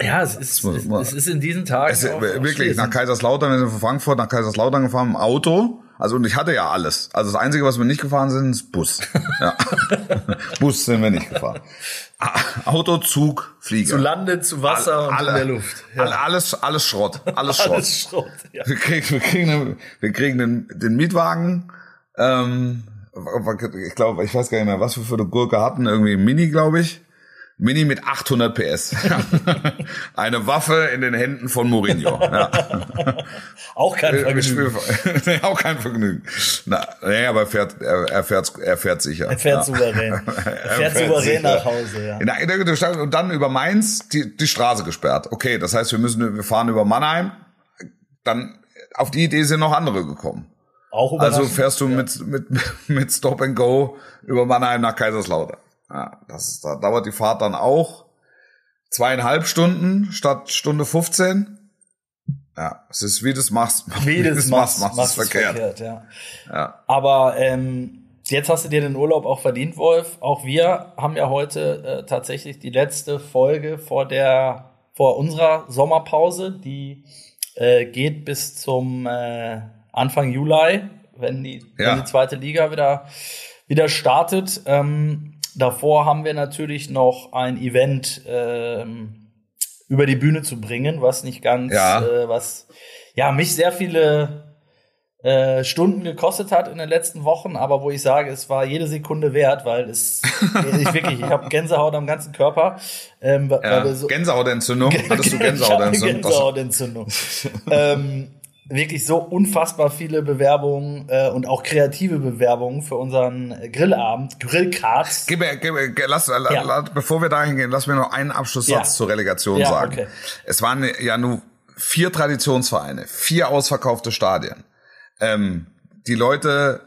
Ja, es ist, es, es ist in diesen Tagen. Es, auch, wirklich, nach Kaiserslautern, wir sind von Frankfurt nach Kaiserslautern gefahren im Auto. Also und ich hatte ja alles. Also das Einzige, was wir nicht gefahren sind, ist Bus. Ja. (laughs) Bus sind wir nicht gefahren. Auto, Zug, Flieger. Zu Lande, zu Wasser All, und alle, in der Luft. Ja. Alles, alles Schrott. Alles Schrott. Alles Schrott. Ja. Wir kriegen, wir kriegen, den, wir kriegen den, den Mietwagen. Ähm, ich glaube, ich weiß gar nicht mehr, was wir für eine Gurke hatten. Irgendwie Mini, glaube ich. Mini mit 800 PS. (laughs) Eine Waffe in den Händen von Mourinho. (laughs) Ja. Auch kein Vergnügen. auch kein Vergnügen. Na, nee, aber er fährt, er, fährt, er fährt sicher. Er fährt ja. souverän. (laughs) Er fährt, er souverän sicher. nach Hause, ja. In der, und dann über Mainz die, die Straße gesperrt. Okay, das heißt, wir müssen, wir fahren über Mannheim. Dann, auf die Idee sind noch andere gekommen. Auch also fährst du ja. mit, mit, (laughs) mit Stop and Go über Mannheim nach Kaiserslautern. Ja, das ist, da dauert die Fahrt dann auch zweieinhalb Stunden statt Stunde 15. Ja, es ist wie das machst, (laughs) wie das machst, machst, machst es verkehrt. verkehrt ja. ja. Aber ähm, jetzt hast du dir den Urlaub auch verdient, Wolf. Auch wir haben ja heute äh, tatsächlich die letzte Folge vor der vor unserer Sommerpause, die äh, geht bis zum äh, Anfang Juli, wenn die, ja. wenn die zweite Liga wieder wieder startet. Ähm, Davor haben wir natürlich noch ein Event ähm, über die Bühne zu bringen, was nicht ganz, ja. Äh, was ja mich sehr viele äh, Stunden gekostet hat in den letzten Wochen, aber wo ich sage, es war jede Sekunde wert, weil es (laughs) ich wirklich, ich habe Gänsehaut am ganzen Körper. Ähm, ja, so, Gänsehautentzündung, (laughs) hattest du Gänsehautentzündung? Gänsehautentzündung. (laughs) ähm, wirklich so unfassbar viele Bewerbungen äh, und auch kreative Bewerbungen für unseren Grillabend, Grillcards. Gib mir, gib mir, lass, ja. la, bevor wir dahin gehen, lass mir noch einen Abschlusssatz ja. zur Relegation ja, sagen. Okay. Es waren ja nur vier Traditionsvereine, vier ausverkaufte Stadien. Ähm, die Leute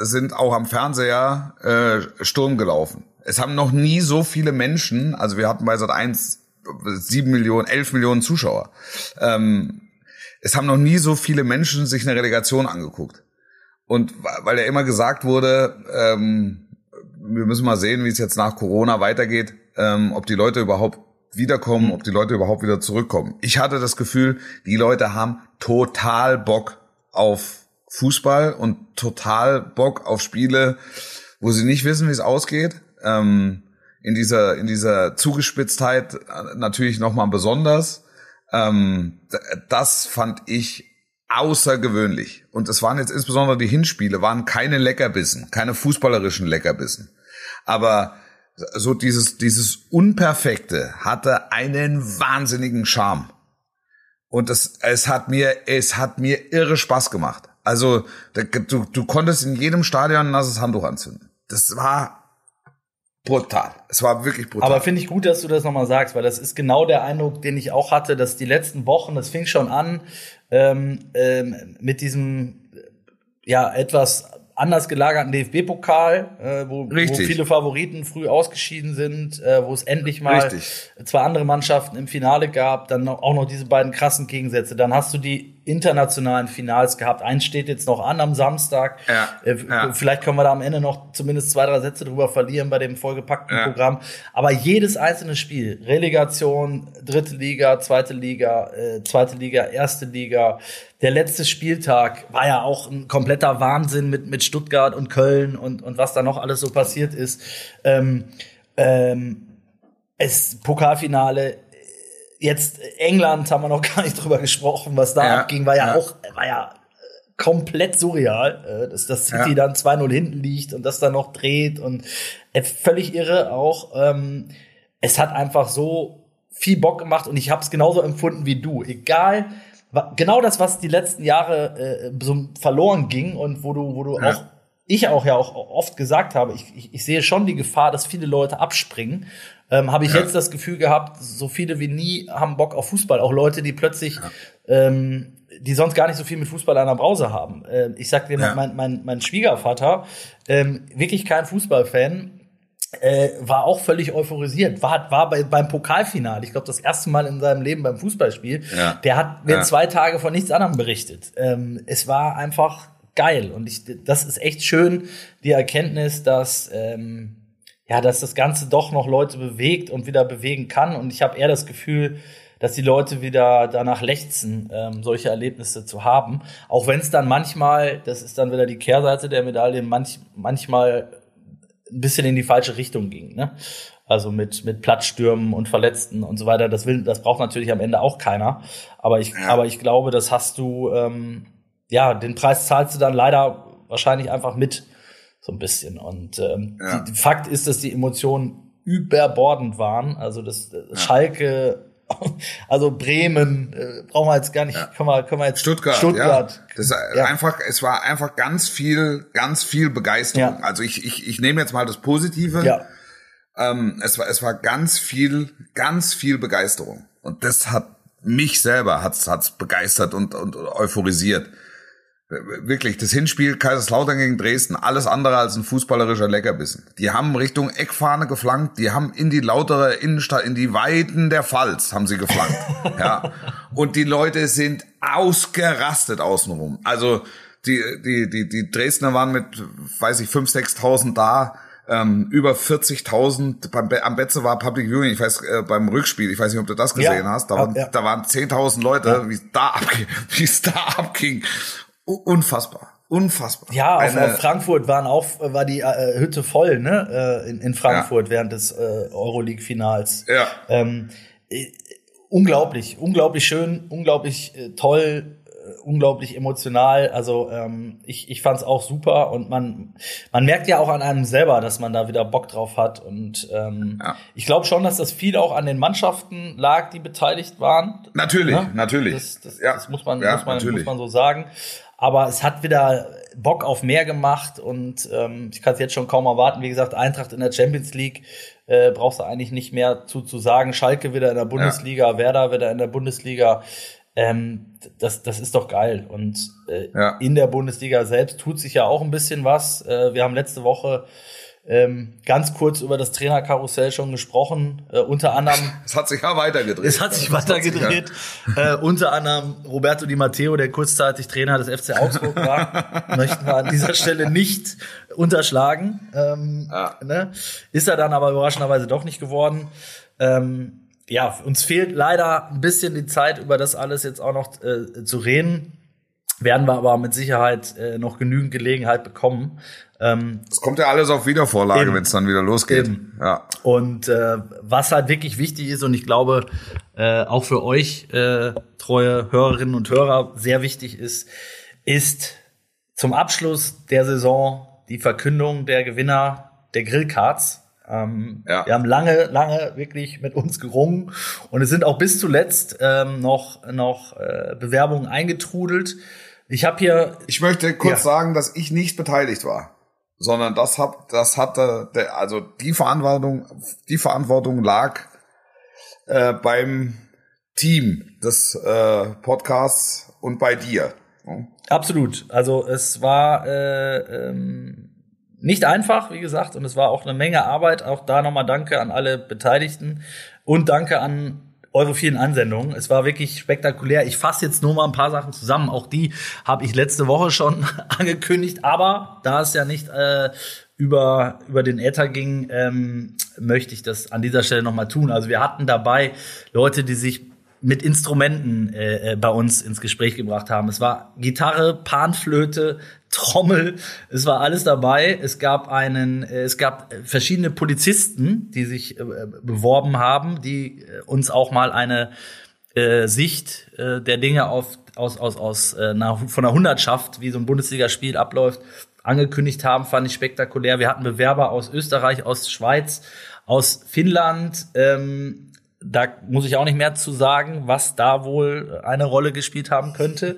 sind auch am Fernseher äh, Sturm gelaufen. Es haben noch nie so viele Menschen, also wir hatten bei Sat 1 sieben Millionen, elf Millionen Zuschauer. Ähm, es haben noch nie so viele Menschen sich eine Relegation angeguckt. Und weil ja immer gesagt wurde, ähm, wir müssen mal sehen, wie es jetzt nach Corona weitergeht, ähm, ob die Leute überhaupt wiederkommen, ob die Leute überhaupt wieder zurückkommen. Ich hatte das Gefühl, die Leute haben total Bock auf Fußball und total Bock auf Spiele, wo sie nicht wissen, wie es ausgeht. Ähm, in dieser in dieser Zugespitztheit äh, natürlich noch mal besonders. Ähm, das fand ich außergewöhnlich. Und es waren jetzt insbesondere die Hinspiele, waren keine Leckerbissen, keine fußballerischen Leckerbissen. Aber so dieses, dieses Unperfekte hatte einen wahnsinnigen Charme. Und es, es hat mir, es hat mir irre Spaß gemacht. Also, du, du konntest in jedem Stadion ein nasses Handtuch anzünden. Das war brutal. Es war wirklich brutal. Aber finde ich gut, dass du das nochmal sagst, weil das ist genau der Eindruck, den ich auch hatte, dass die letzten Wochen, das fing schon an ähm, ähm, mit diesem ja etwas anders gelagerten DFB-Pokal, äh, wo, wo, viele Favoriten früh ausgeschieden sind, äh, wo es endlich mal Richtig. zwei andere Mannschaften im Finale gab, dann auch noch diese beiden krassen Gegensätze. Dann hast du die internationalen Finals gehabt. Eins steht jetzt noch an am Samstag. Ja, äh, ja. Vielleicht können wir da am Ende noch zumindest zwei, drei Sätze drüber verlieren bei dem vollgepackten ja. Programm. Aber jedes einzelne Spiel, Relegation, dritte Liga, zweite Liga, äh, zweite Liga, erste Liga, der letzte Spieltag war ja auch ein kompletter Wahnsinn mit, mit Stuttgart und Köln und, und was da noch alles so passiert ist. Ähm, ähm, es Pokalfinale jetzt England haben wir noch (laughs) gar nicht drüber gesprochen, was da ja, abging, war ja, ja, auch, war ja komplett surreal, äh, dass das City ja. dann 2-0 hinten liegt und das dann noch dreht und äh, völlig irre auch. Ähm, es hat einfach so viel Bock gemacht und ich habe es genauso empfunden wie du. Egal, genau das, was die letzten Jahre äh, so verloren ging und wo du, wo du ja. auch ich auch ja auch oft gesagt habe, ich, ich, ich sehe schon die Gefahr, dass viele Leute abspringen ähm, habe ich ja. jetzt das Gefühl gehabt, so viele wie nie haben Bock auf Fußball. Auch Leute, die plötzlich, ja. ähm, die sonst gar nicht so viel mit Fußball an der Brause haben. Ähm, ich sag dir, ja. mein, mein, mein Schwiegervater, ähm, wirklich kein Fußballfan, äh, war auch völlig euphorisiert. War, war bei, beim Pokalfinale, ich glaube, das erste Mal in seinem Leben beim Fußballspiel. Ja. Der hat mir ja. zwei Tage von nichts anderem berichtet. Ähm, es war einfach geil. Und ich, das ist echt schön, die Erkenntnis, dass ähm, ja, dass das Ganze doch noch Leute bewegt und wieder bewegen kann. Und ich habe eher das Gefühl, dass die Leute wieder danach lechzen, ähm, solche Erlebnisse zu haben. Auch wenn es dann manchmal, das ist dann wieder die Kehrseite der Medaille, manch, manchmal ein bisschen in die falsche Richtung ging. Ne? Also mit, mit Platzstürmen und Verletzten und so weiter. Das will, das braucht natürlich am Ende auch keiner. Aber ich, ja. aber ich glaube, das hast du, ähm, ja, den Preis zahlst du dann leider wahrscheinlich einfach mit. So ein bisschen. Und ähm, ja. die, Fakt ist, dass die Emotionen überbordend waren. Also das ja. Schalke (laughs) also Bremen, äh, brauchen wir jetzt gar nicht, ja. können, wir, können wir jetzt Stuttgart, Stuttgart. Ja. Das einfach, es war einfach ganz viel, ganz viel Begeisterung. Also ich, ich, ich nehme jetzt mal das Positive. Ja. Ähm, es war, es war ganz viel, ganz viel Begeisterung. Und das hat mich selber hat's, hat's begeistert und, und euphorisiert. Wirklich, das Hinspiel Kaiserslautern gegen Dresden, alles andere als ein fußballerischer Leckerbissen. Die haben Richtung Eckfahne geflankt, die haben in die lautere Innenstadt, in die Weiten der Pfalz haben sie geflankt. (laughs) ja. Und die Leute sind ausgerastet außenrum. Also die, die, die, die Dresdner waren mit, weiß ich, 5.000, 6.000 da. Ähm, über 40.000 am Betze war Public Viewing, ich weiß, äh, beim Rückspiel, ich weiß nicht, ob du das gesehen ja, hast, da, waren, ja. da waren 10.000 Leute, ja. wie (laughs) es da abging, wie es da abging. Unfassbar. Unfassbar. Ja, auf, auf, Frankfurt waren auch, war die äh, Hütte voll, ne? Äh, in, in Frankfurt ja. während des äh, Euroleague-Finals. Ja. Ähm, äh, unglaublich, unglaublich schön, unglaublich äh, toll, äh, unglaublich emotional. Also ähm, ich, ich fand es auch super und man, man merkt ja auch an einem selber, dass man da wieder Bock drauf hat. Und ähm, ja. ich glaube schon, dass das viel auch an den Mannschaften lag, die beteiligt waren. Natürlich, ja? natürlich. Das, das, ja. das muss man, muss man, muss man so sagen. Aber es hat wieder Bock auf mehr gemacht und ähm, ich kann es jetzt schon kaum erwarten. Wie gesagt, Eintracht in der Champions League äh, brauchst du eigentlich nicht mehr zu, zu sagen. Schalke wieder in der Bundesliga, ja. Werder wieder in der Bundesliga. Ähm, das, das ist doch geil. Und äh, ja. in der Bundesliga selbst tut sich ja auch ein bisschen was. Äh, wir haben letzte Woche ähm, ganz kurz über das Trainerkarussell schon gesprochen. Äh, unter anderem. (laughs) Es hat sich ja weitergedreht. Es hat sich weitergedreht. Äh, unter anderem Roberto Di Matteo, der kurzzeitig Trainer des FC Augsburg war, (laughs) möchten wir an dieser Stelle nicht unterschlagen. Ähm, ja. ne? Ist er dann aber überraschenderweise doch nicht geworden. Ähm, ja, uns fehlt leider ein bisschen die Zeit, über das alles jetzt auch noch äh, zu reden. Werden wir aber mit Sicherheit äh, noch genügend Gelegenheit bekommen. Ähm, es kommt ja alles auf Wiedervorlage, wenn es dann wieder losgeht. Eben. Ja. Und äh, was halt wirklich wichtig ist, und ich glaube äh, auch für euch, äh, treue Hörerinnen und Hörer, sehr wichtig ist, ist zum Abschluss der Saison die Verkündung der Gewinner der Grillcards. Ähm, ja. Wir haben lange, lange wirklich mit uns gerungen und es sind auch bis zuletzt ähm, noch, noch äh, Bewerbungen eingetrudelt. Ich habe hier. Ich möchte kurz ja. sagen, dass ich nicht beteiligt war sondern das hat, das hatte, der, also die Verantwortung, die Verantwortung lag äh, beim Team des äh, Podcasts und bei dir. Absolut. Also es war äh, ähm, nicht einfach, wie gesagt, und es war auch eine Menge Arbeit. Auch da nochmal Danke an alle Beteiligten und Danke an eure vielen Ansendungen. Es war wirklich spektakulär. Ich fasse jetzt nur mal ein paar Sachen zusammen. Auch die habe ich letzte Woche schon (laughs) angekündigt. Aber da es ja nicht äh, über, über den Äther ging, ähm, möchte ich das an dieser Stelle nochmal tun. Also wir hatten dabei Leute, die sich mit Instrumenten äh, äh, bei uns ins Gespräch gebracht haben. Es war Gitarre, Panflöte, Trommel, es war alles dabei. Es gab einen, äh, es gab verschiedene Polizisten, die sich äh, beworben haben, die äh, uns auch mal eine äh, Sicht äh, der Dinge auf, aus, aus, aus äh, von der Hundertschaft, wie so ein Bundesligaspiel abläuft, angekündigt haben, fand ich spektakulär. Wir hatten Bewerber aus Österreich, aus Schweiz, aus Finnland, ähm, da muss ich auch nicht mehr zu sagen, was da wohl eine Rolle gespielt haben könnte.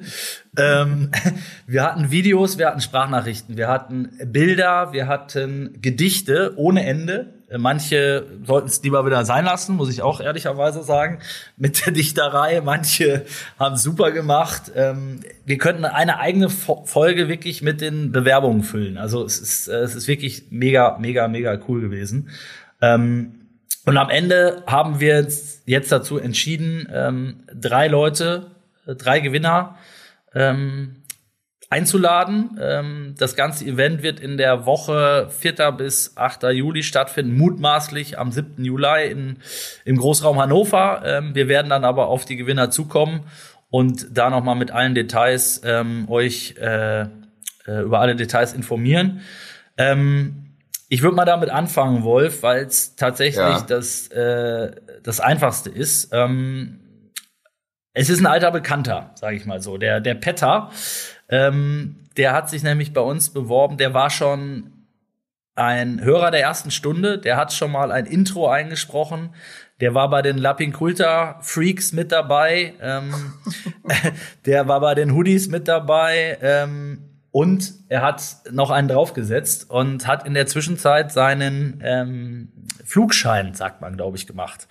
ähm, (laughs) wir hatten Videos, wir hatten Sprachnachrichten, wir hatten Bilder, wir hatten Gedichte ohne Ende. Manche sollten es lieber wieder sein lassen, muss ich auch ehrlicherweise sagen, mit der Dichterei. Manche haben super gemacht. Ähm, wir könnten eine eigene Folge wirklich mit den Bewerbungen füllen. Also es ist, es ist wirklich mega, mega, mega cool gewesen. Ähm, und am Ende haben wir jetzt dazu entschieden, ähm, drei Leute, äh, drei Gewinner ähm, einzuladen. Ähm, das ganze Event wird in der Woche 4. bis 8. Juli stattfinden, mutmaßlich am 7. Juli in, im Großraum Hannover. Ähm, wir werden dann aber auf die Gewinner zukommen und da nochmal mit allen Details ähm, euch äh, äh, über alle Details informieren. Ähm, ich würde mal damit anfangen, Wolf, weil es tatsächlich ja. das, äh, das Einfachste ist. Ähm, es ist ein alter Bekannter, sage ich mal so. Der, der Petter, ähm, der hat sich nämlich bei uns beworben. Der war schon ein Hörer der ersten Stunde. Der hat schon mal ein Intro eingesprochen. Der war bei den Lapping Kulta Freaks mit dabei. Ähm, (laughs) der war bei den Hoodies mit dabei. Ähm, und er hat noch einen draufgesetzt und hat in der Zwischenzeit seinen ähm, Flugschein, sagt man, glaube ich, gemacht.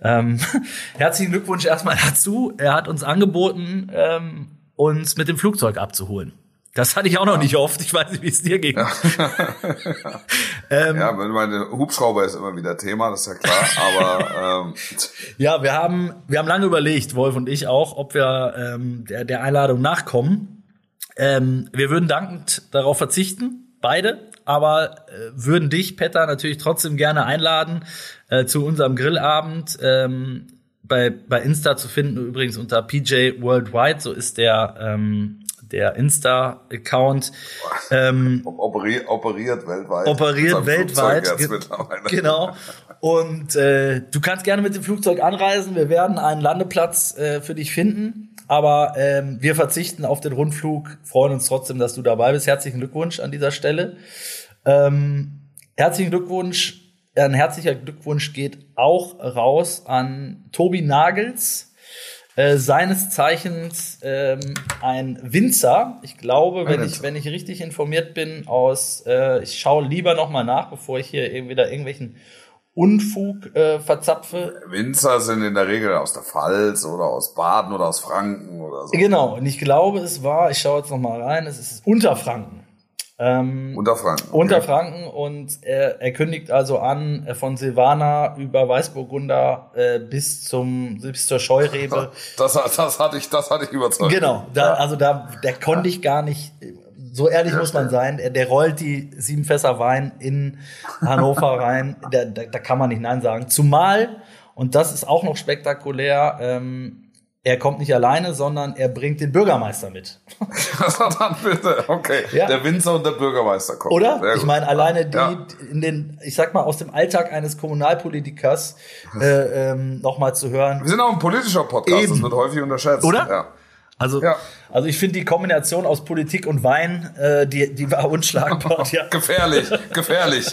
Ähm, (laughs) herzlichen Glückwunsch erstmal dazu. Er hat uns angeboten, ähm, uns mit dem Flugzeug abzuholen. Das hatte ich auch noch nicht oft. Ich weiß nicht, wie es dir ging. Ja, (laughs) ähm, ja meine Hubschrauber ist immer wieder Thema, das ist ja klar. Aber ähm. (laughs) ja, wir haben wir haben lange überlegt, Wolf und ich auch, ob wir ähm, der, der Einladung nachkommen. Ähm, wir würden dankend darauf verzichten, beide, aber äh, würden dich, Petter, natürlich trotzdem gerne einladen äh, zu unserem Grillabend. Ähm, bei, bei Insta zu finden, übrigens unter PJ Worldwide, so ist der, ähm, der Insta-Account. Ähm, operiert, operiert weltweit. Operiert weltweit. Ge genau. Und äh, du kannst gerne mit dem Flugzeug anreisen. Wir werden einen Landeplatz äh, für dich finden. Aber ähm, wir verzichten auf den Rundflug, freuen uns trotzdem, dass du dabei bist. Herzlichen Glückwunsch an dieser Stelle. Ähm, herzlichen Glückwunsch, ein herzlicher Glückwunsch geht auch raus an Tobi Nagels, äh, seines Zeichens ähm, ein Winzer. Ich glaube, wenn ich, wenn ich richtig informiert bin, aus, äh, ich schaue lieber noch mal nach, bevor ich hier wieder irgendwelchen Unfug äh, verzapfe. Winzer sind in der Regel aus der Pfalz oder aus Baden oder aus Franken oder so. Genau, und ich glaube, es war, ich schaue jetzt noch mal rein, es ist Unterfranken. Ähm, Unterfranken. Okay. Unterfranken und er, er kündigt also an, äh, von Silvana über Weißburgunder äh, bis zum bis zur Scheurebe. (laughs) Das, das hatte ich, das hatte ich überzeugt. Genau, da, also da, der konnte ich gar nicht so ehrlich muss man sein, der, der, rollt die sieben Fässer Wein in Hannover (laughs) rein. Da, da, da, kann man nicht Nein sagen. Zumal, und das ist auch noch spektakulär, ähm, er kommt nicht alleine, sondern er bringt den Bürgermeister mit. (laughs) dann bitte, okay. Ja. Der Winzer und der Bürgermeister kommen. Oder? Ich meine, alleine die ja. in den, ich sag mal, aus dem Alltag eines Kommunalpolitikers äh, ähm, nochmal zu hören. Wir sind auch ein politischer Podcast, Eben. das wird häufig unterschätzt. Oder? Ja. Also, ja. also ich finde die Kombination aus Politik und Wein, äh, die, die war unschlagbar. (laughs) ja. gefährlich, gefährlich.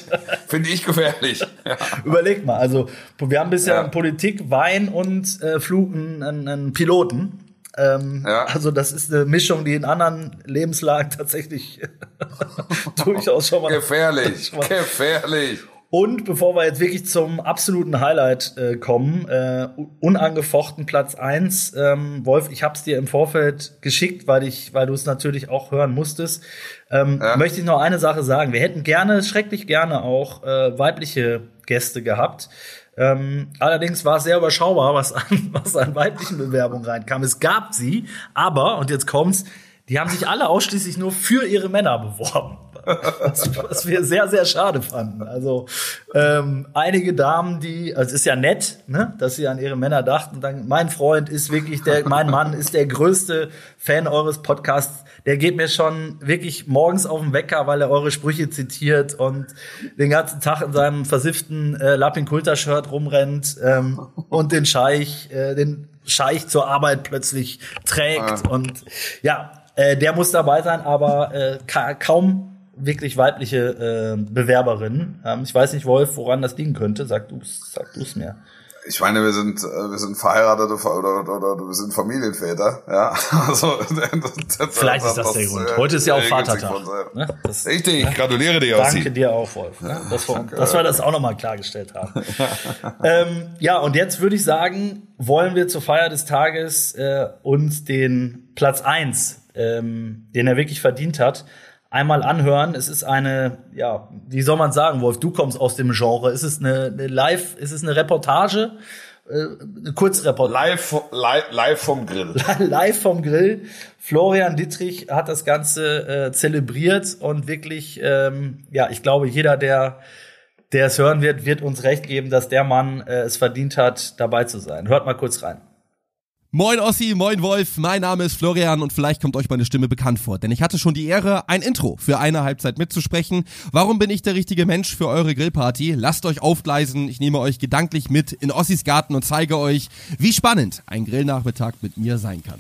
finde ich gefährlich. Ja. Überleg mal, also wir haben bisher ja. Politik, Wein und äh, Flug, einen, einen Piloten. Ähm, ja. Also das ist eine Mischung, die in anderen Lebenslagen tatsächlich (laughs) durchaus schon mal gefährlich, (laughs) gefährlich. Und bevor wir jetzt wirklich zum absoluten Highlight äh, kommen, äh, unangefochten Platz eins, ähm, Wolf, ich hab's dir im Vorfeld geschickt, weil ich, weil du es natürlich auch hören musstest. Ähm, ja. Möchte ich noch eine Sache sagen. Wir hätten gerne, schrecklich gerne auch äh, weibliche Gäste gehabt. Ähm, allerdings war es sehr überschaubar, was an, (laughs) was an weiblichen Bewerbungen reinkam. Es gab sie, aber, und jetzt kommt's, die haben sich alle ausschließlich nur für ihre Männer beworben was, was wir sehr, sehr schade fanden. Also ähm, einige Damen, die, also es ist ja nett, ne, dass sie an ihre Männer dachten. Dann, mein Freund ist wirklich der, mein Mann ist der größte Fan eures Podcasts. Der geht mir schon wirklich morgens auf den Wecker, weil er eure Sprüche zitiert und den ganzen Tag in seinem versifften äh, Lappin Kulter Shirt rumrennt ähm, und den Scheich, äh, den Scheich zur Arbeit plötzlich trägt ah. und ja, äh, der muss dabei sein, aber äh, ka kaum wirklich weibliche äh, Bewerberinnen. Ähm, ich weiß nicht, Wolf, woran das liegen könnte. Sag du sag du's mir. Ich meine, wir sind, äh, wir sind verheiratete oder, oder, oder wir sind Familienväter, ja. (laughs) Also, das, Vielleicht ist das, das der Grund. Heute ist ja auch Vatertag. Ne? Das, Richtig, ich gratuliere dir auch. Danke dir auch, Wolf. Ne? Dass, wir, dass wir das auch nochmal klargestellt haben. (laughs) ähm, ja, und jetzt würde ich sagen, wollen wir zur Feier des Tages äh, uns den Platz eins, ähm, den er wirklich verdient hat, einmal anhören. Es ist eine, ja, wie soll man sagen, Wolf, du kommst aus dem Genre. Ist es eine, eine Live, ist es eine Reportage äh, Kurzreport. Live, live, live vom Grill. (laughs) live vom Grill. Florian Dittrich hat das Ganze äh, zelebriert und wirklich, ähm, ja, ich glaube, jeder, der der es hören wird, wird uns recht geben, dass der Mann äh, es verdient hat, dabei zu sein. Hört mal kurz rein. Moin Ossi, moin Wolf, mein Name ist Florian und vielleicht kommt euch meine Stimme bekannt vor, denn ich hatte schon die Ehre, ein Intro für eine Halbzeit mitzusprechen. Warum bin ich der richtige Mensch für eure Grillparty? Lasst euch aufgleisen, ich nehme euch gedanklich mit in Ossis Garten und zeige euch, wie spannend ein Grillnachmittag mit mir sein kann.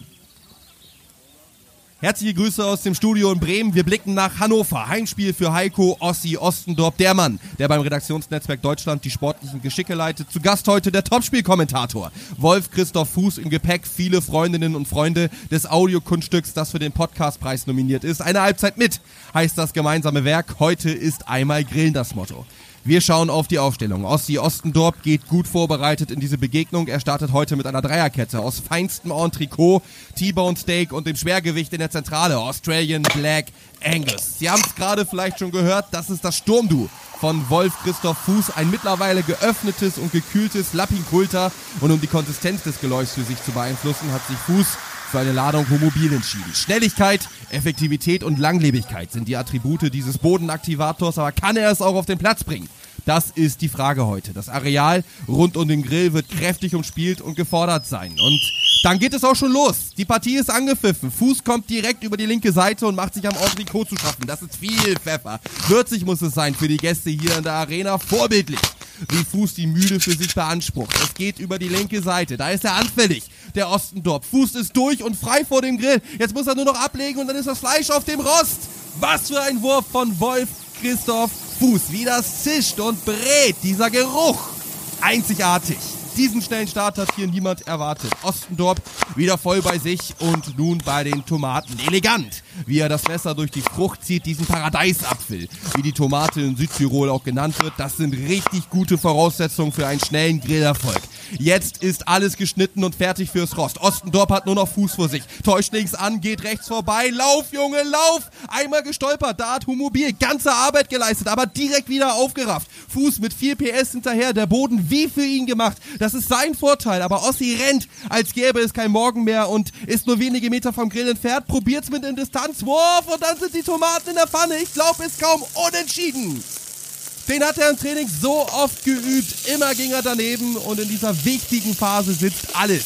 Herzliche Grüße aus dem Studio in Bremen. Wir blicken nach Hannover. Heimspiel für Heiko Ossi Ostendorp, der Mann, der beim Redaktionsnetzwerk Deutschland die sportlichen Geschicke leitet. Zu Gast heute der Topspielkommentator. Wolf Christoph Fuß im Gepäck. Viele Freundinnen und Freunde des Audiokunststücks, das für den Podcastpreis nominiert ist. Eine Halbzeit mit heißt das gemeinsame Werk. Heute ist einmal Grillen das Motto. Wir schauen auf die Aufstellung. Ossi Ostendorp geht gut vorbereitet in diese Begegnung. Er startet heute mit einer Dreierkette aus feinstem Entrecot, T-Bone Steak und dem Schwergewicht in der Zentrale Australian Black Angus. Sie haben es gerade vielleicht schon gehört, das ist das Sturmdu von Wolf Christoph Fuß, ein mittlerweile geöffnetes und gekühltes Lappinkulter. Und um die Konsistenz des Geläufs für sich zu beeinflussen, hat sich Fuß für eine Ladung Homobil entschieden. Schnelligkeit, Effektivität und Langlebigkeit sind die Attribute dieses Bodenaktivators, aber kann er es auch auf den Platz bringen? Das ist die Frage heute. Das Areal rund um den Grill wird kräftig umspielt und gefordert sein. Und dann geht es auch schon los. Die Partie ist angepfiffen. Fuß kommt direkt über die linke Seite und macht sich am Entricot zu schaffen. Das ist viel Pfeffer. Würzig muss es sein für die Gäste hier in der Arena. Vorbildlich wie Fuß die Mühle für sich beansprucht. Es geht über die linke Seite. Da ist er anfällig. Der Ostendorp. Fuß ist durch und frei vor dem Grill. Jetzt muss er nur noch ablegen und dann ist das Fleisch auf dem Rost. Was für ein Wurf von Wolf Christoph Fuß. Wie das zischt und brät. Dieser Geruch. Einzigartig. Diesen schnellen Start hat hier niemand erwartet. Ostendorp wieder voll bei sich und nun bei den Tomaten. Elegant, wie er das Messer durch die Frucht zieht, diesen Paradeisapfel, wie die Tomate in Südtirol auch genannt wird. Das sind richtig gute Voraussetzungen für einen schnellen Grillerfolg. Jetzt ist alles geschnitten und fertig fürs Rost. Ostendorp hat nur noch Fuß vor sich. Täuscht links an, geht rechts vorbei. Lauf, Junge, lauf! Einmal gestolpert, da hat Humobil ganze Arbeit geleistet, aber direkt wieder aufgerafft. Fuß mit 4 PS hinterher, der Boden wie für ihn gemacht. Das ist sein Vorteil, aber Ossi rennt, als gäbe es kein Morgen mehr und ist nur wenige Meter vom Grill entfernt. Probiert's mit in Distanz, Wurf und dann sind die Tomaten in der Pfanne. Ich glaube, ist kaum unentschieden. Den hat er im Training so oft geübt. Immer ging er daneben und in dieser wichtigen Phase sitzt alles.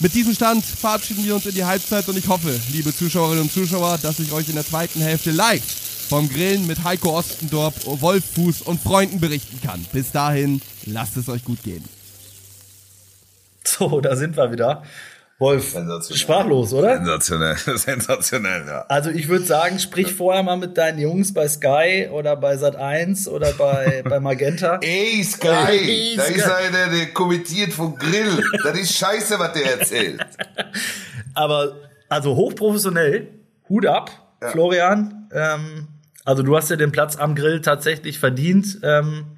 Mit diesem Stand verabschieden wir uns in die Halbzeit und ich hoffe, liebe Zuschauerinnen und Zuschauer, dass ich euch in der zweiten Hälfte live vom Grillen mit Heiko Ostendorp, Wolffuß und Freunden berichten kann. Bis dahin, lasst es euch gut gehen. So, da sind wir wieder. Wolf, sprachlos, oder? Sensationell, (laughs) sensationell, ja. Also ich würde sagen, sprich vorher mal mit deinen Jungs bei Sky oder bei Sat1 oder bei, (laughs) bei Magenta. Ey, Sky, Ey, da Sky. ist einer, der kommentiert vom Grill. Das ist scheiße, was der erzählt. (laughs) Aber, also hochprofessionell, Hut ab, ja. Florian. Ähm, also du hast ja den Platz am Grill tatsächlich verdient. Ähm,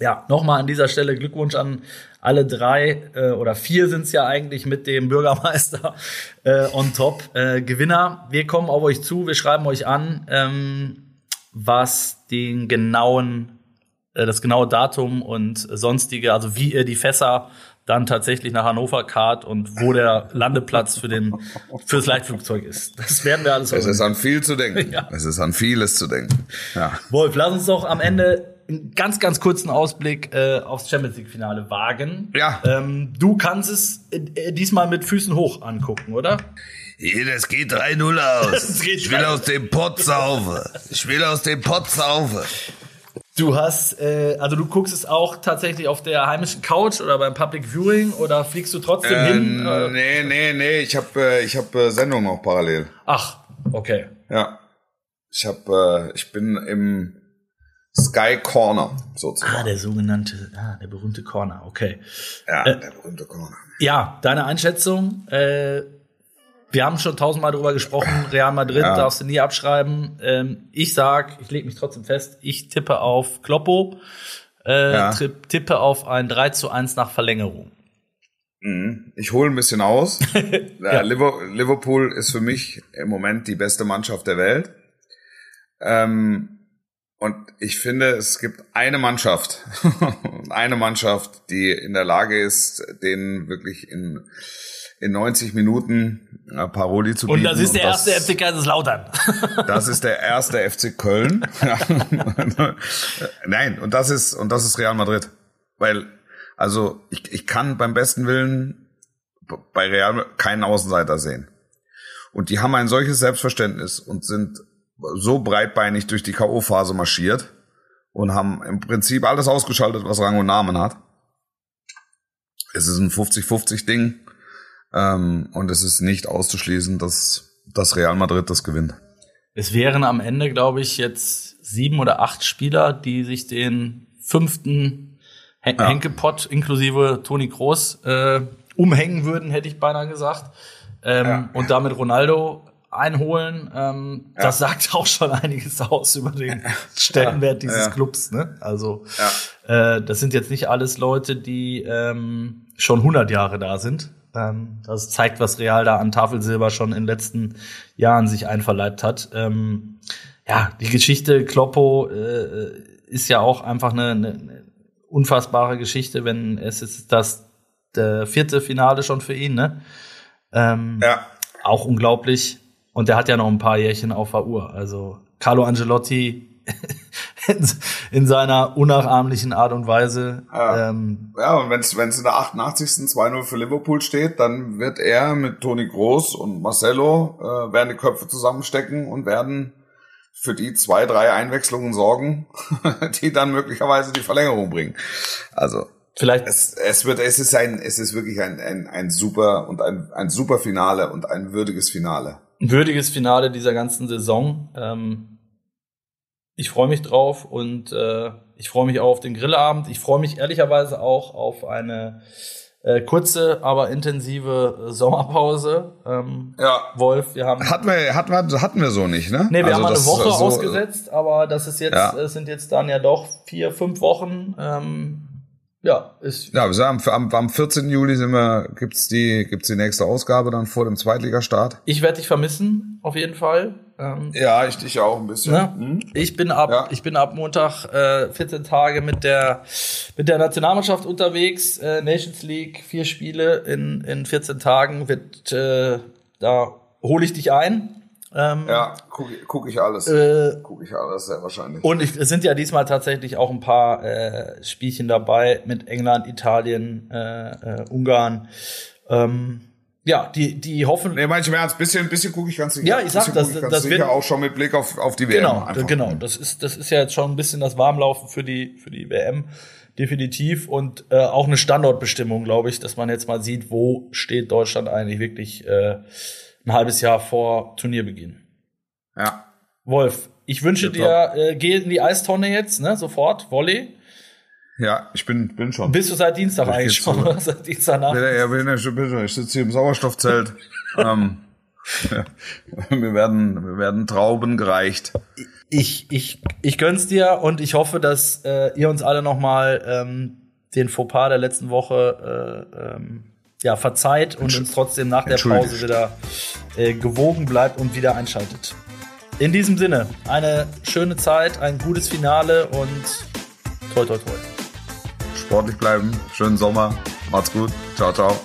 ja, nochmal an dieser Stelle Glückwunsch an alle drei äh, oder vier sind es ja eigentlich mit dem Bürgermeister (laughs) äh, on top. Äh, Gewinner, wir kommen auf euch zu, wir schreiben euch an, ähm, was den genauen, äh, das genaue Datum und sonstige, also wie ihr die Fässer dann tatsächlich nach Hannover kart und wo der Landeplatz für den fürs Leichtflugzeug ist. Das werden wir alles. Es ist an viel zu denken. (laughs) Ja. Es ist an vieles zu denken. Ja. Wolf, lass uns doch am Ende einen ganz, ganz kurzen Ausblick äh, aufs Champions League-Finale wagen. Ja. Ähm, du kannst es äh, diesmal mit Füßen hoch angucken, oder? Das geht 3-0 aus. (laughs) ich will aus dem Pott saufen. Ich will aus dem Pott saufen. Du hast, äh, also du guckst es auch tatsächlich auf der heimischen Couch oder beim Public Viewing oder fliegst du trotzdem äh, hin? Äh? Nee, nee, nee, ich habe äh, ich hab, äh, Sendung noch parallel. Ach, okay. Ja. Ich hab, äh, ich bin im Sky Corner sozusagen. Ah, der sogenannte, ah, der berühmte Corner, okay. Ja, äh, der berühmte Corner. Ja, deine Einschätzung, äh, wir haben schon tausendmal darüber gesprochen, Real Madrid ja. darfst du nie abschreiben. Ähm, ich sag, ich lege mich trotzdem fest, ich tippe auf Kloppo, äh, ja. tippe auf ein 3 zu 1 nach Verlängerung. Mhm. Ich hole ein bisschen aus. (laughs) ja. Liverpool ist für mich im Moment die beste Mannschaft der Welt. Ähm, Und ich finde, es gibt eine Mannschaft, (laughs) eine Mannschaft, die in der Lage ist, den wirklich in, in 90 Minuten äh, Paroli zu bieten. Und (laughs) das ist der erste FC Kaiserslautern. Das ist der erste FC Köln. (laughs) Nein, und das ist, und das ist Real Madrid. Weil, also, ich, ich kann beim besten Willen bei Real keinen Außenseiter sehen. Und die haben ein solches Selbstverständnis und sind so breitbeinig durch die K.O.-Phase marschiert und haben im Prinzip alles ausgeschaltet, was Rang und Namen hat. Es ist ein 50-50-Ding ähm, und es ist nicht auszuschließen, dass, dass Real Madrid das gewinnt. Es wären am Ende, glaube ich, jetzt sieben oder acht Spieler, die sich den fünften Hen ja. Henkepott inklusive Toni Kroos äh, umhängen würden, hätte ich beinahe gesagt. Ähm, ja. Und damit Ronaldo einholen. Ähm, ja. Das sagt auch schon einiges aus über den Stellenwert dieses ja. Clubs. Ne? Also äh, das sind jetzt nicht alles Leute, die ähm, schon 100 Jahre da sind. Ähm, das zeigt, was Real da an Tafelsilber schon in den letzten Jahren sich einverleibt hat. Ähm, ja, die Geschichte Kloppo äh, ist ja auch einfach eine, eine unfassbare Geschichte, wenn es ist das der vierte Finale schon für ihn, ne? Ähm, ja. Auch unglaublich. Und der hat ja noch ein paar Jährchen auf der Uhr. Also Carlo Angelotti (laughs) in, seiner unnachahmlichen Art und Weise. Ja, ähm, ja und wenn es in der 88. 2-0 für Liverpool steht, dann wird er mit Toni Groß und Marcelo äh, werden die Köpfe zusammenstecken und werden für die zwei, drei Einwechslungen sorgen, (laughs) die dann möglicherweise die Verlängerung bringen. Also Vielleicht. Es, es wird, es ist ein, es ist wirklich ein, ein, ein super und ein, ein super Finale und ein würdiges Finale ein würdiges Finale dieser ganzen Saison. Ähm, ich freue mich drauf und äh, ich freue mich auch auf den Grillabend. Ich freue mich ehrlicherweise auch auf eine äh, kurze, aber intensive Sommerpause. Ähm, ja. Wolf, wir haben. Hatten wir, hatten wir, hatten wir so nicht, ne? Nee, wir also haben eine Woche so, ausgesetzt, aber das ist jetzt, ja. es sind jetzt dann ja doch vier, fünf Wochen. Ähm, ja, ist. Ja, wir sagen, am, am 14. Juli sind wir, gibt's die, gibt's die nächste Ausgabe dann vor dem Zweitligastart. Ich werde dich vermissen, auf jeden Fall. Ähm, ja, ich dich auch ein bisschen. Ne? Mhm. Ich bin ab, ja. ich bin ab Montag äh, 14 Tage mit der mit der Nationalmannschaft unterwegs. Äh, Nations League, vier Spiele in in 14 Tagen wird äh, da hole ich dich ein. Ähm, ja, gucke guck ich alles. Äh, gucke ich alles, sehr wahrscheinlich. Und ich, es sind ja diesmal tatsächlich auch ein paar äh, Spielchen dabei mit England, Italien, äh, äh, Ungarn. Ähm, ja, die, die hoffen. Nee, manchmal ernst, bisschen, bisschen gucke ich ganz sicher. Ja, ich sag, das, das sicher wird, auch schon mit Blick auf, auf die WM. Genau, einfach. genau. Das ist, das ist ja jetzt schon ein bisschen das Warmlaufen für die, für die WM. Definitiv. Und äh, auch eine Standortbestimmung, glaube ich, dass man jetzt mal sieht, wo steht Deutschland eigentlich wirklich äh, ein halbes Jahr vor Turnierbeginn. Ja. Wolf, ich wünsche dir, äh, geh in die Eistonne jetzt, ne, sofort, Volley. Ja, ich bin, bin schon. Bist du seit Dienstag ich eigentlich schon, oder? (laughs) Seit Dienstagnacht? Ja, ja, bin ja schon, bin schon. Ich sitze hier im Sauerstoffzelt. (laughs) ähm, ja. (laughs) wir werden, wir werden Trauben gereicht. Ich, ich, ich gönn's dir und ich hoffe, dass äh, ihr uns alle nochmal ähm, den Fauxpas der letzten Woche äh, ähm, ja, verzeiht und uns trotzdem nach der Pause wieder äh, gewogen bleibt und wieder einschaltet. In diesem Sinne, eine schöne Zeit, ein gutes Finale und toi toi toi. Sportlich bleiben, schönen Sommer, macht's gut, ciao ciao.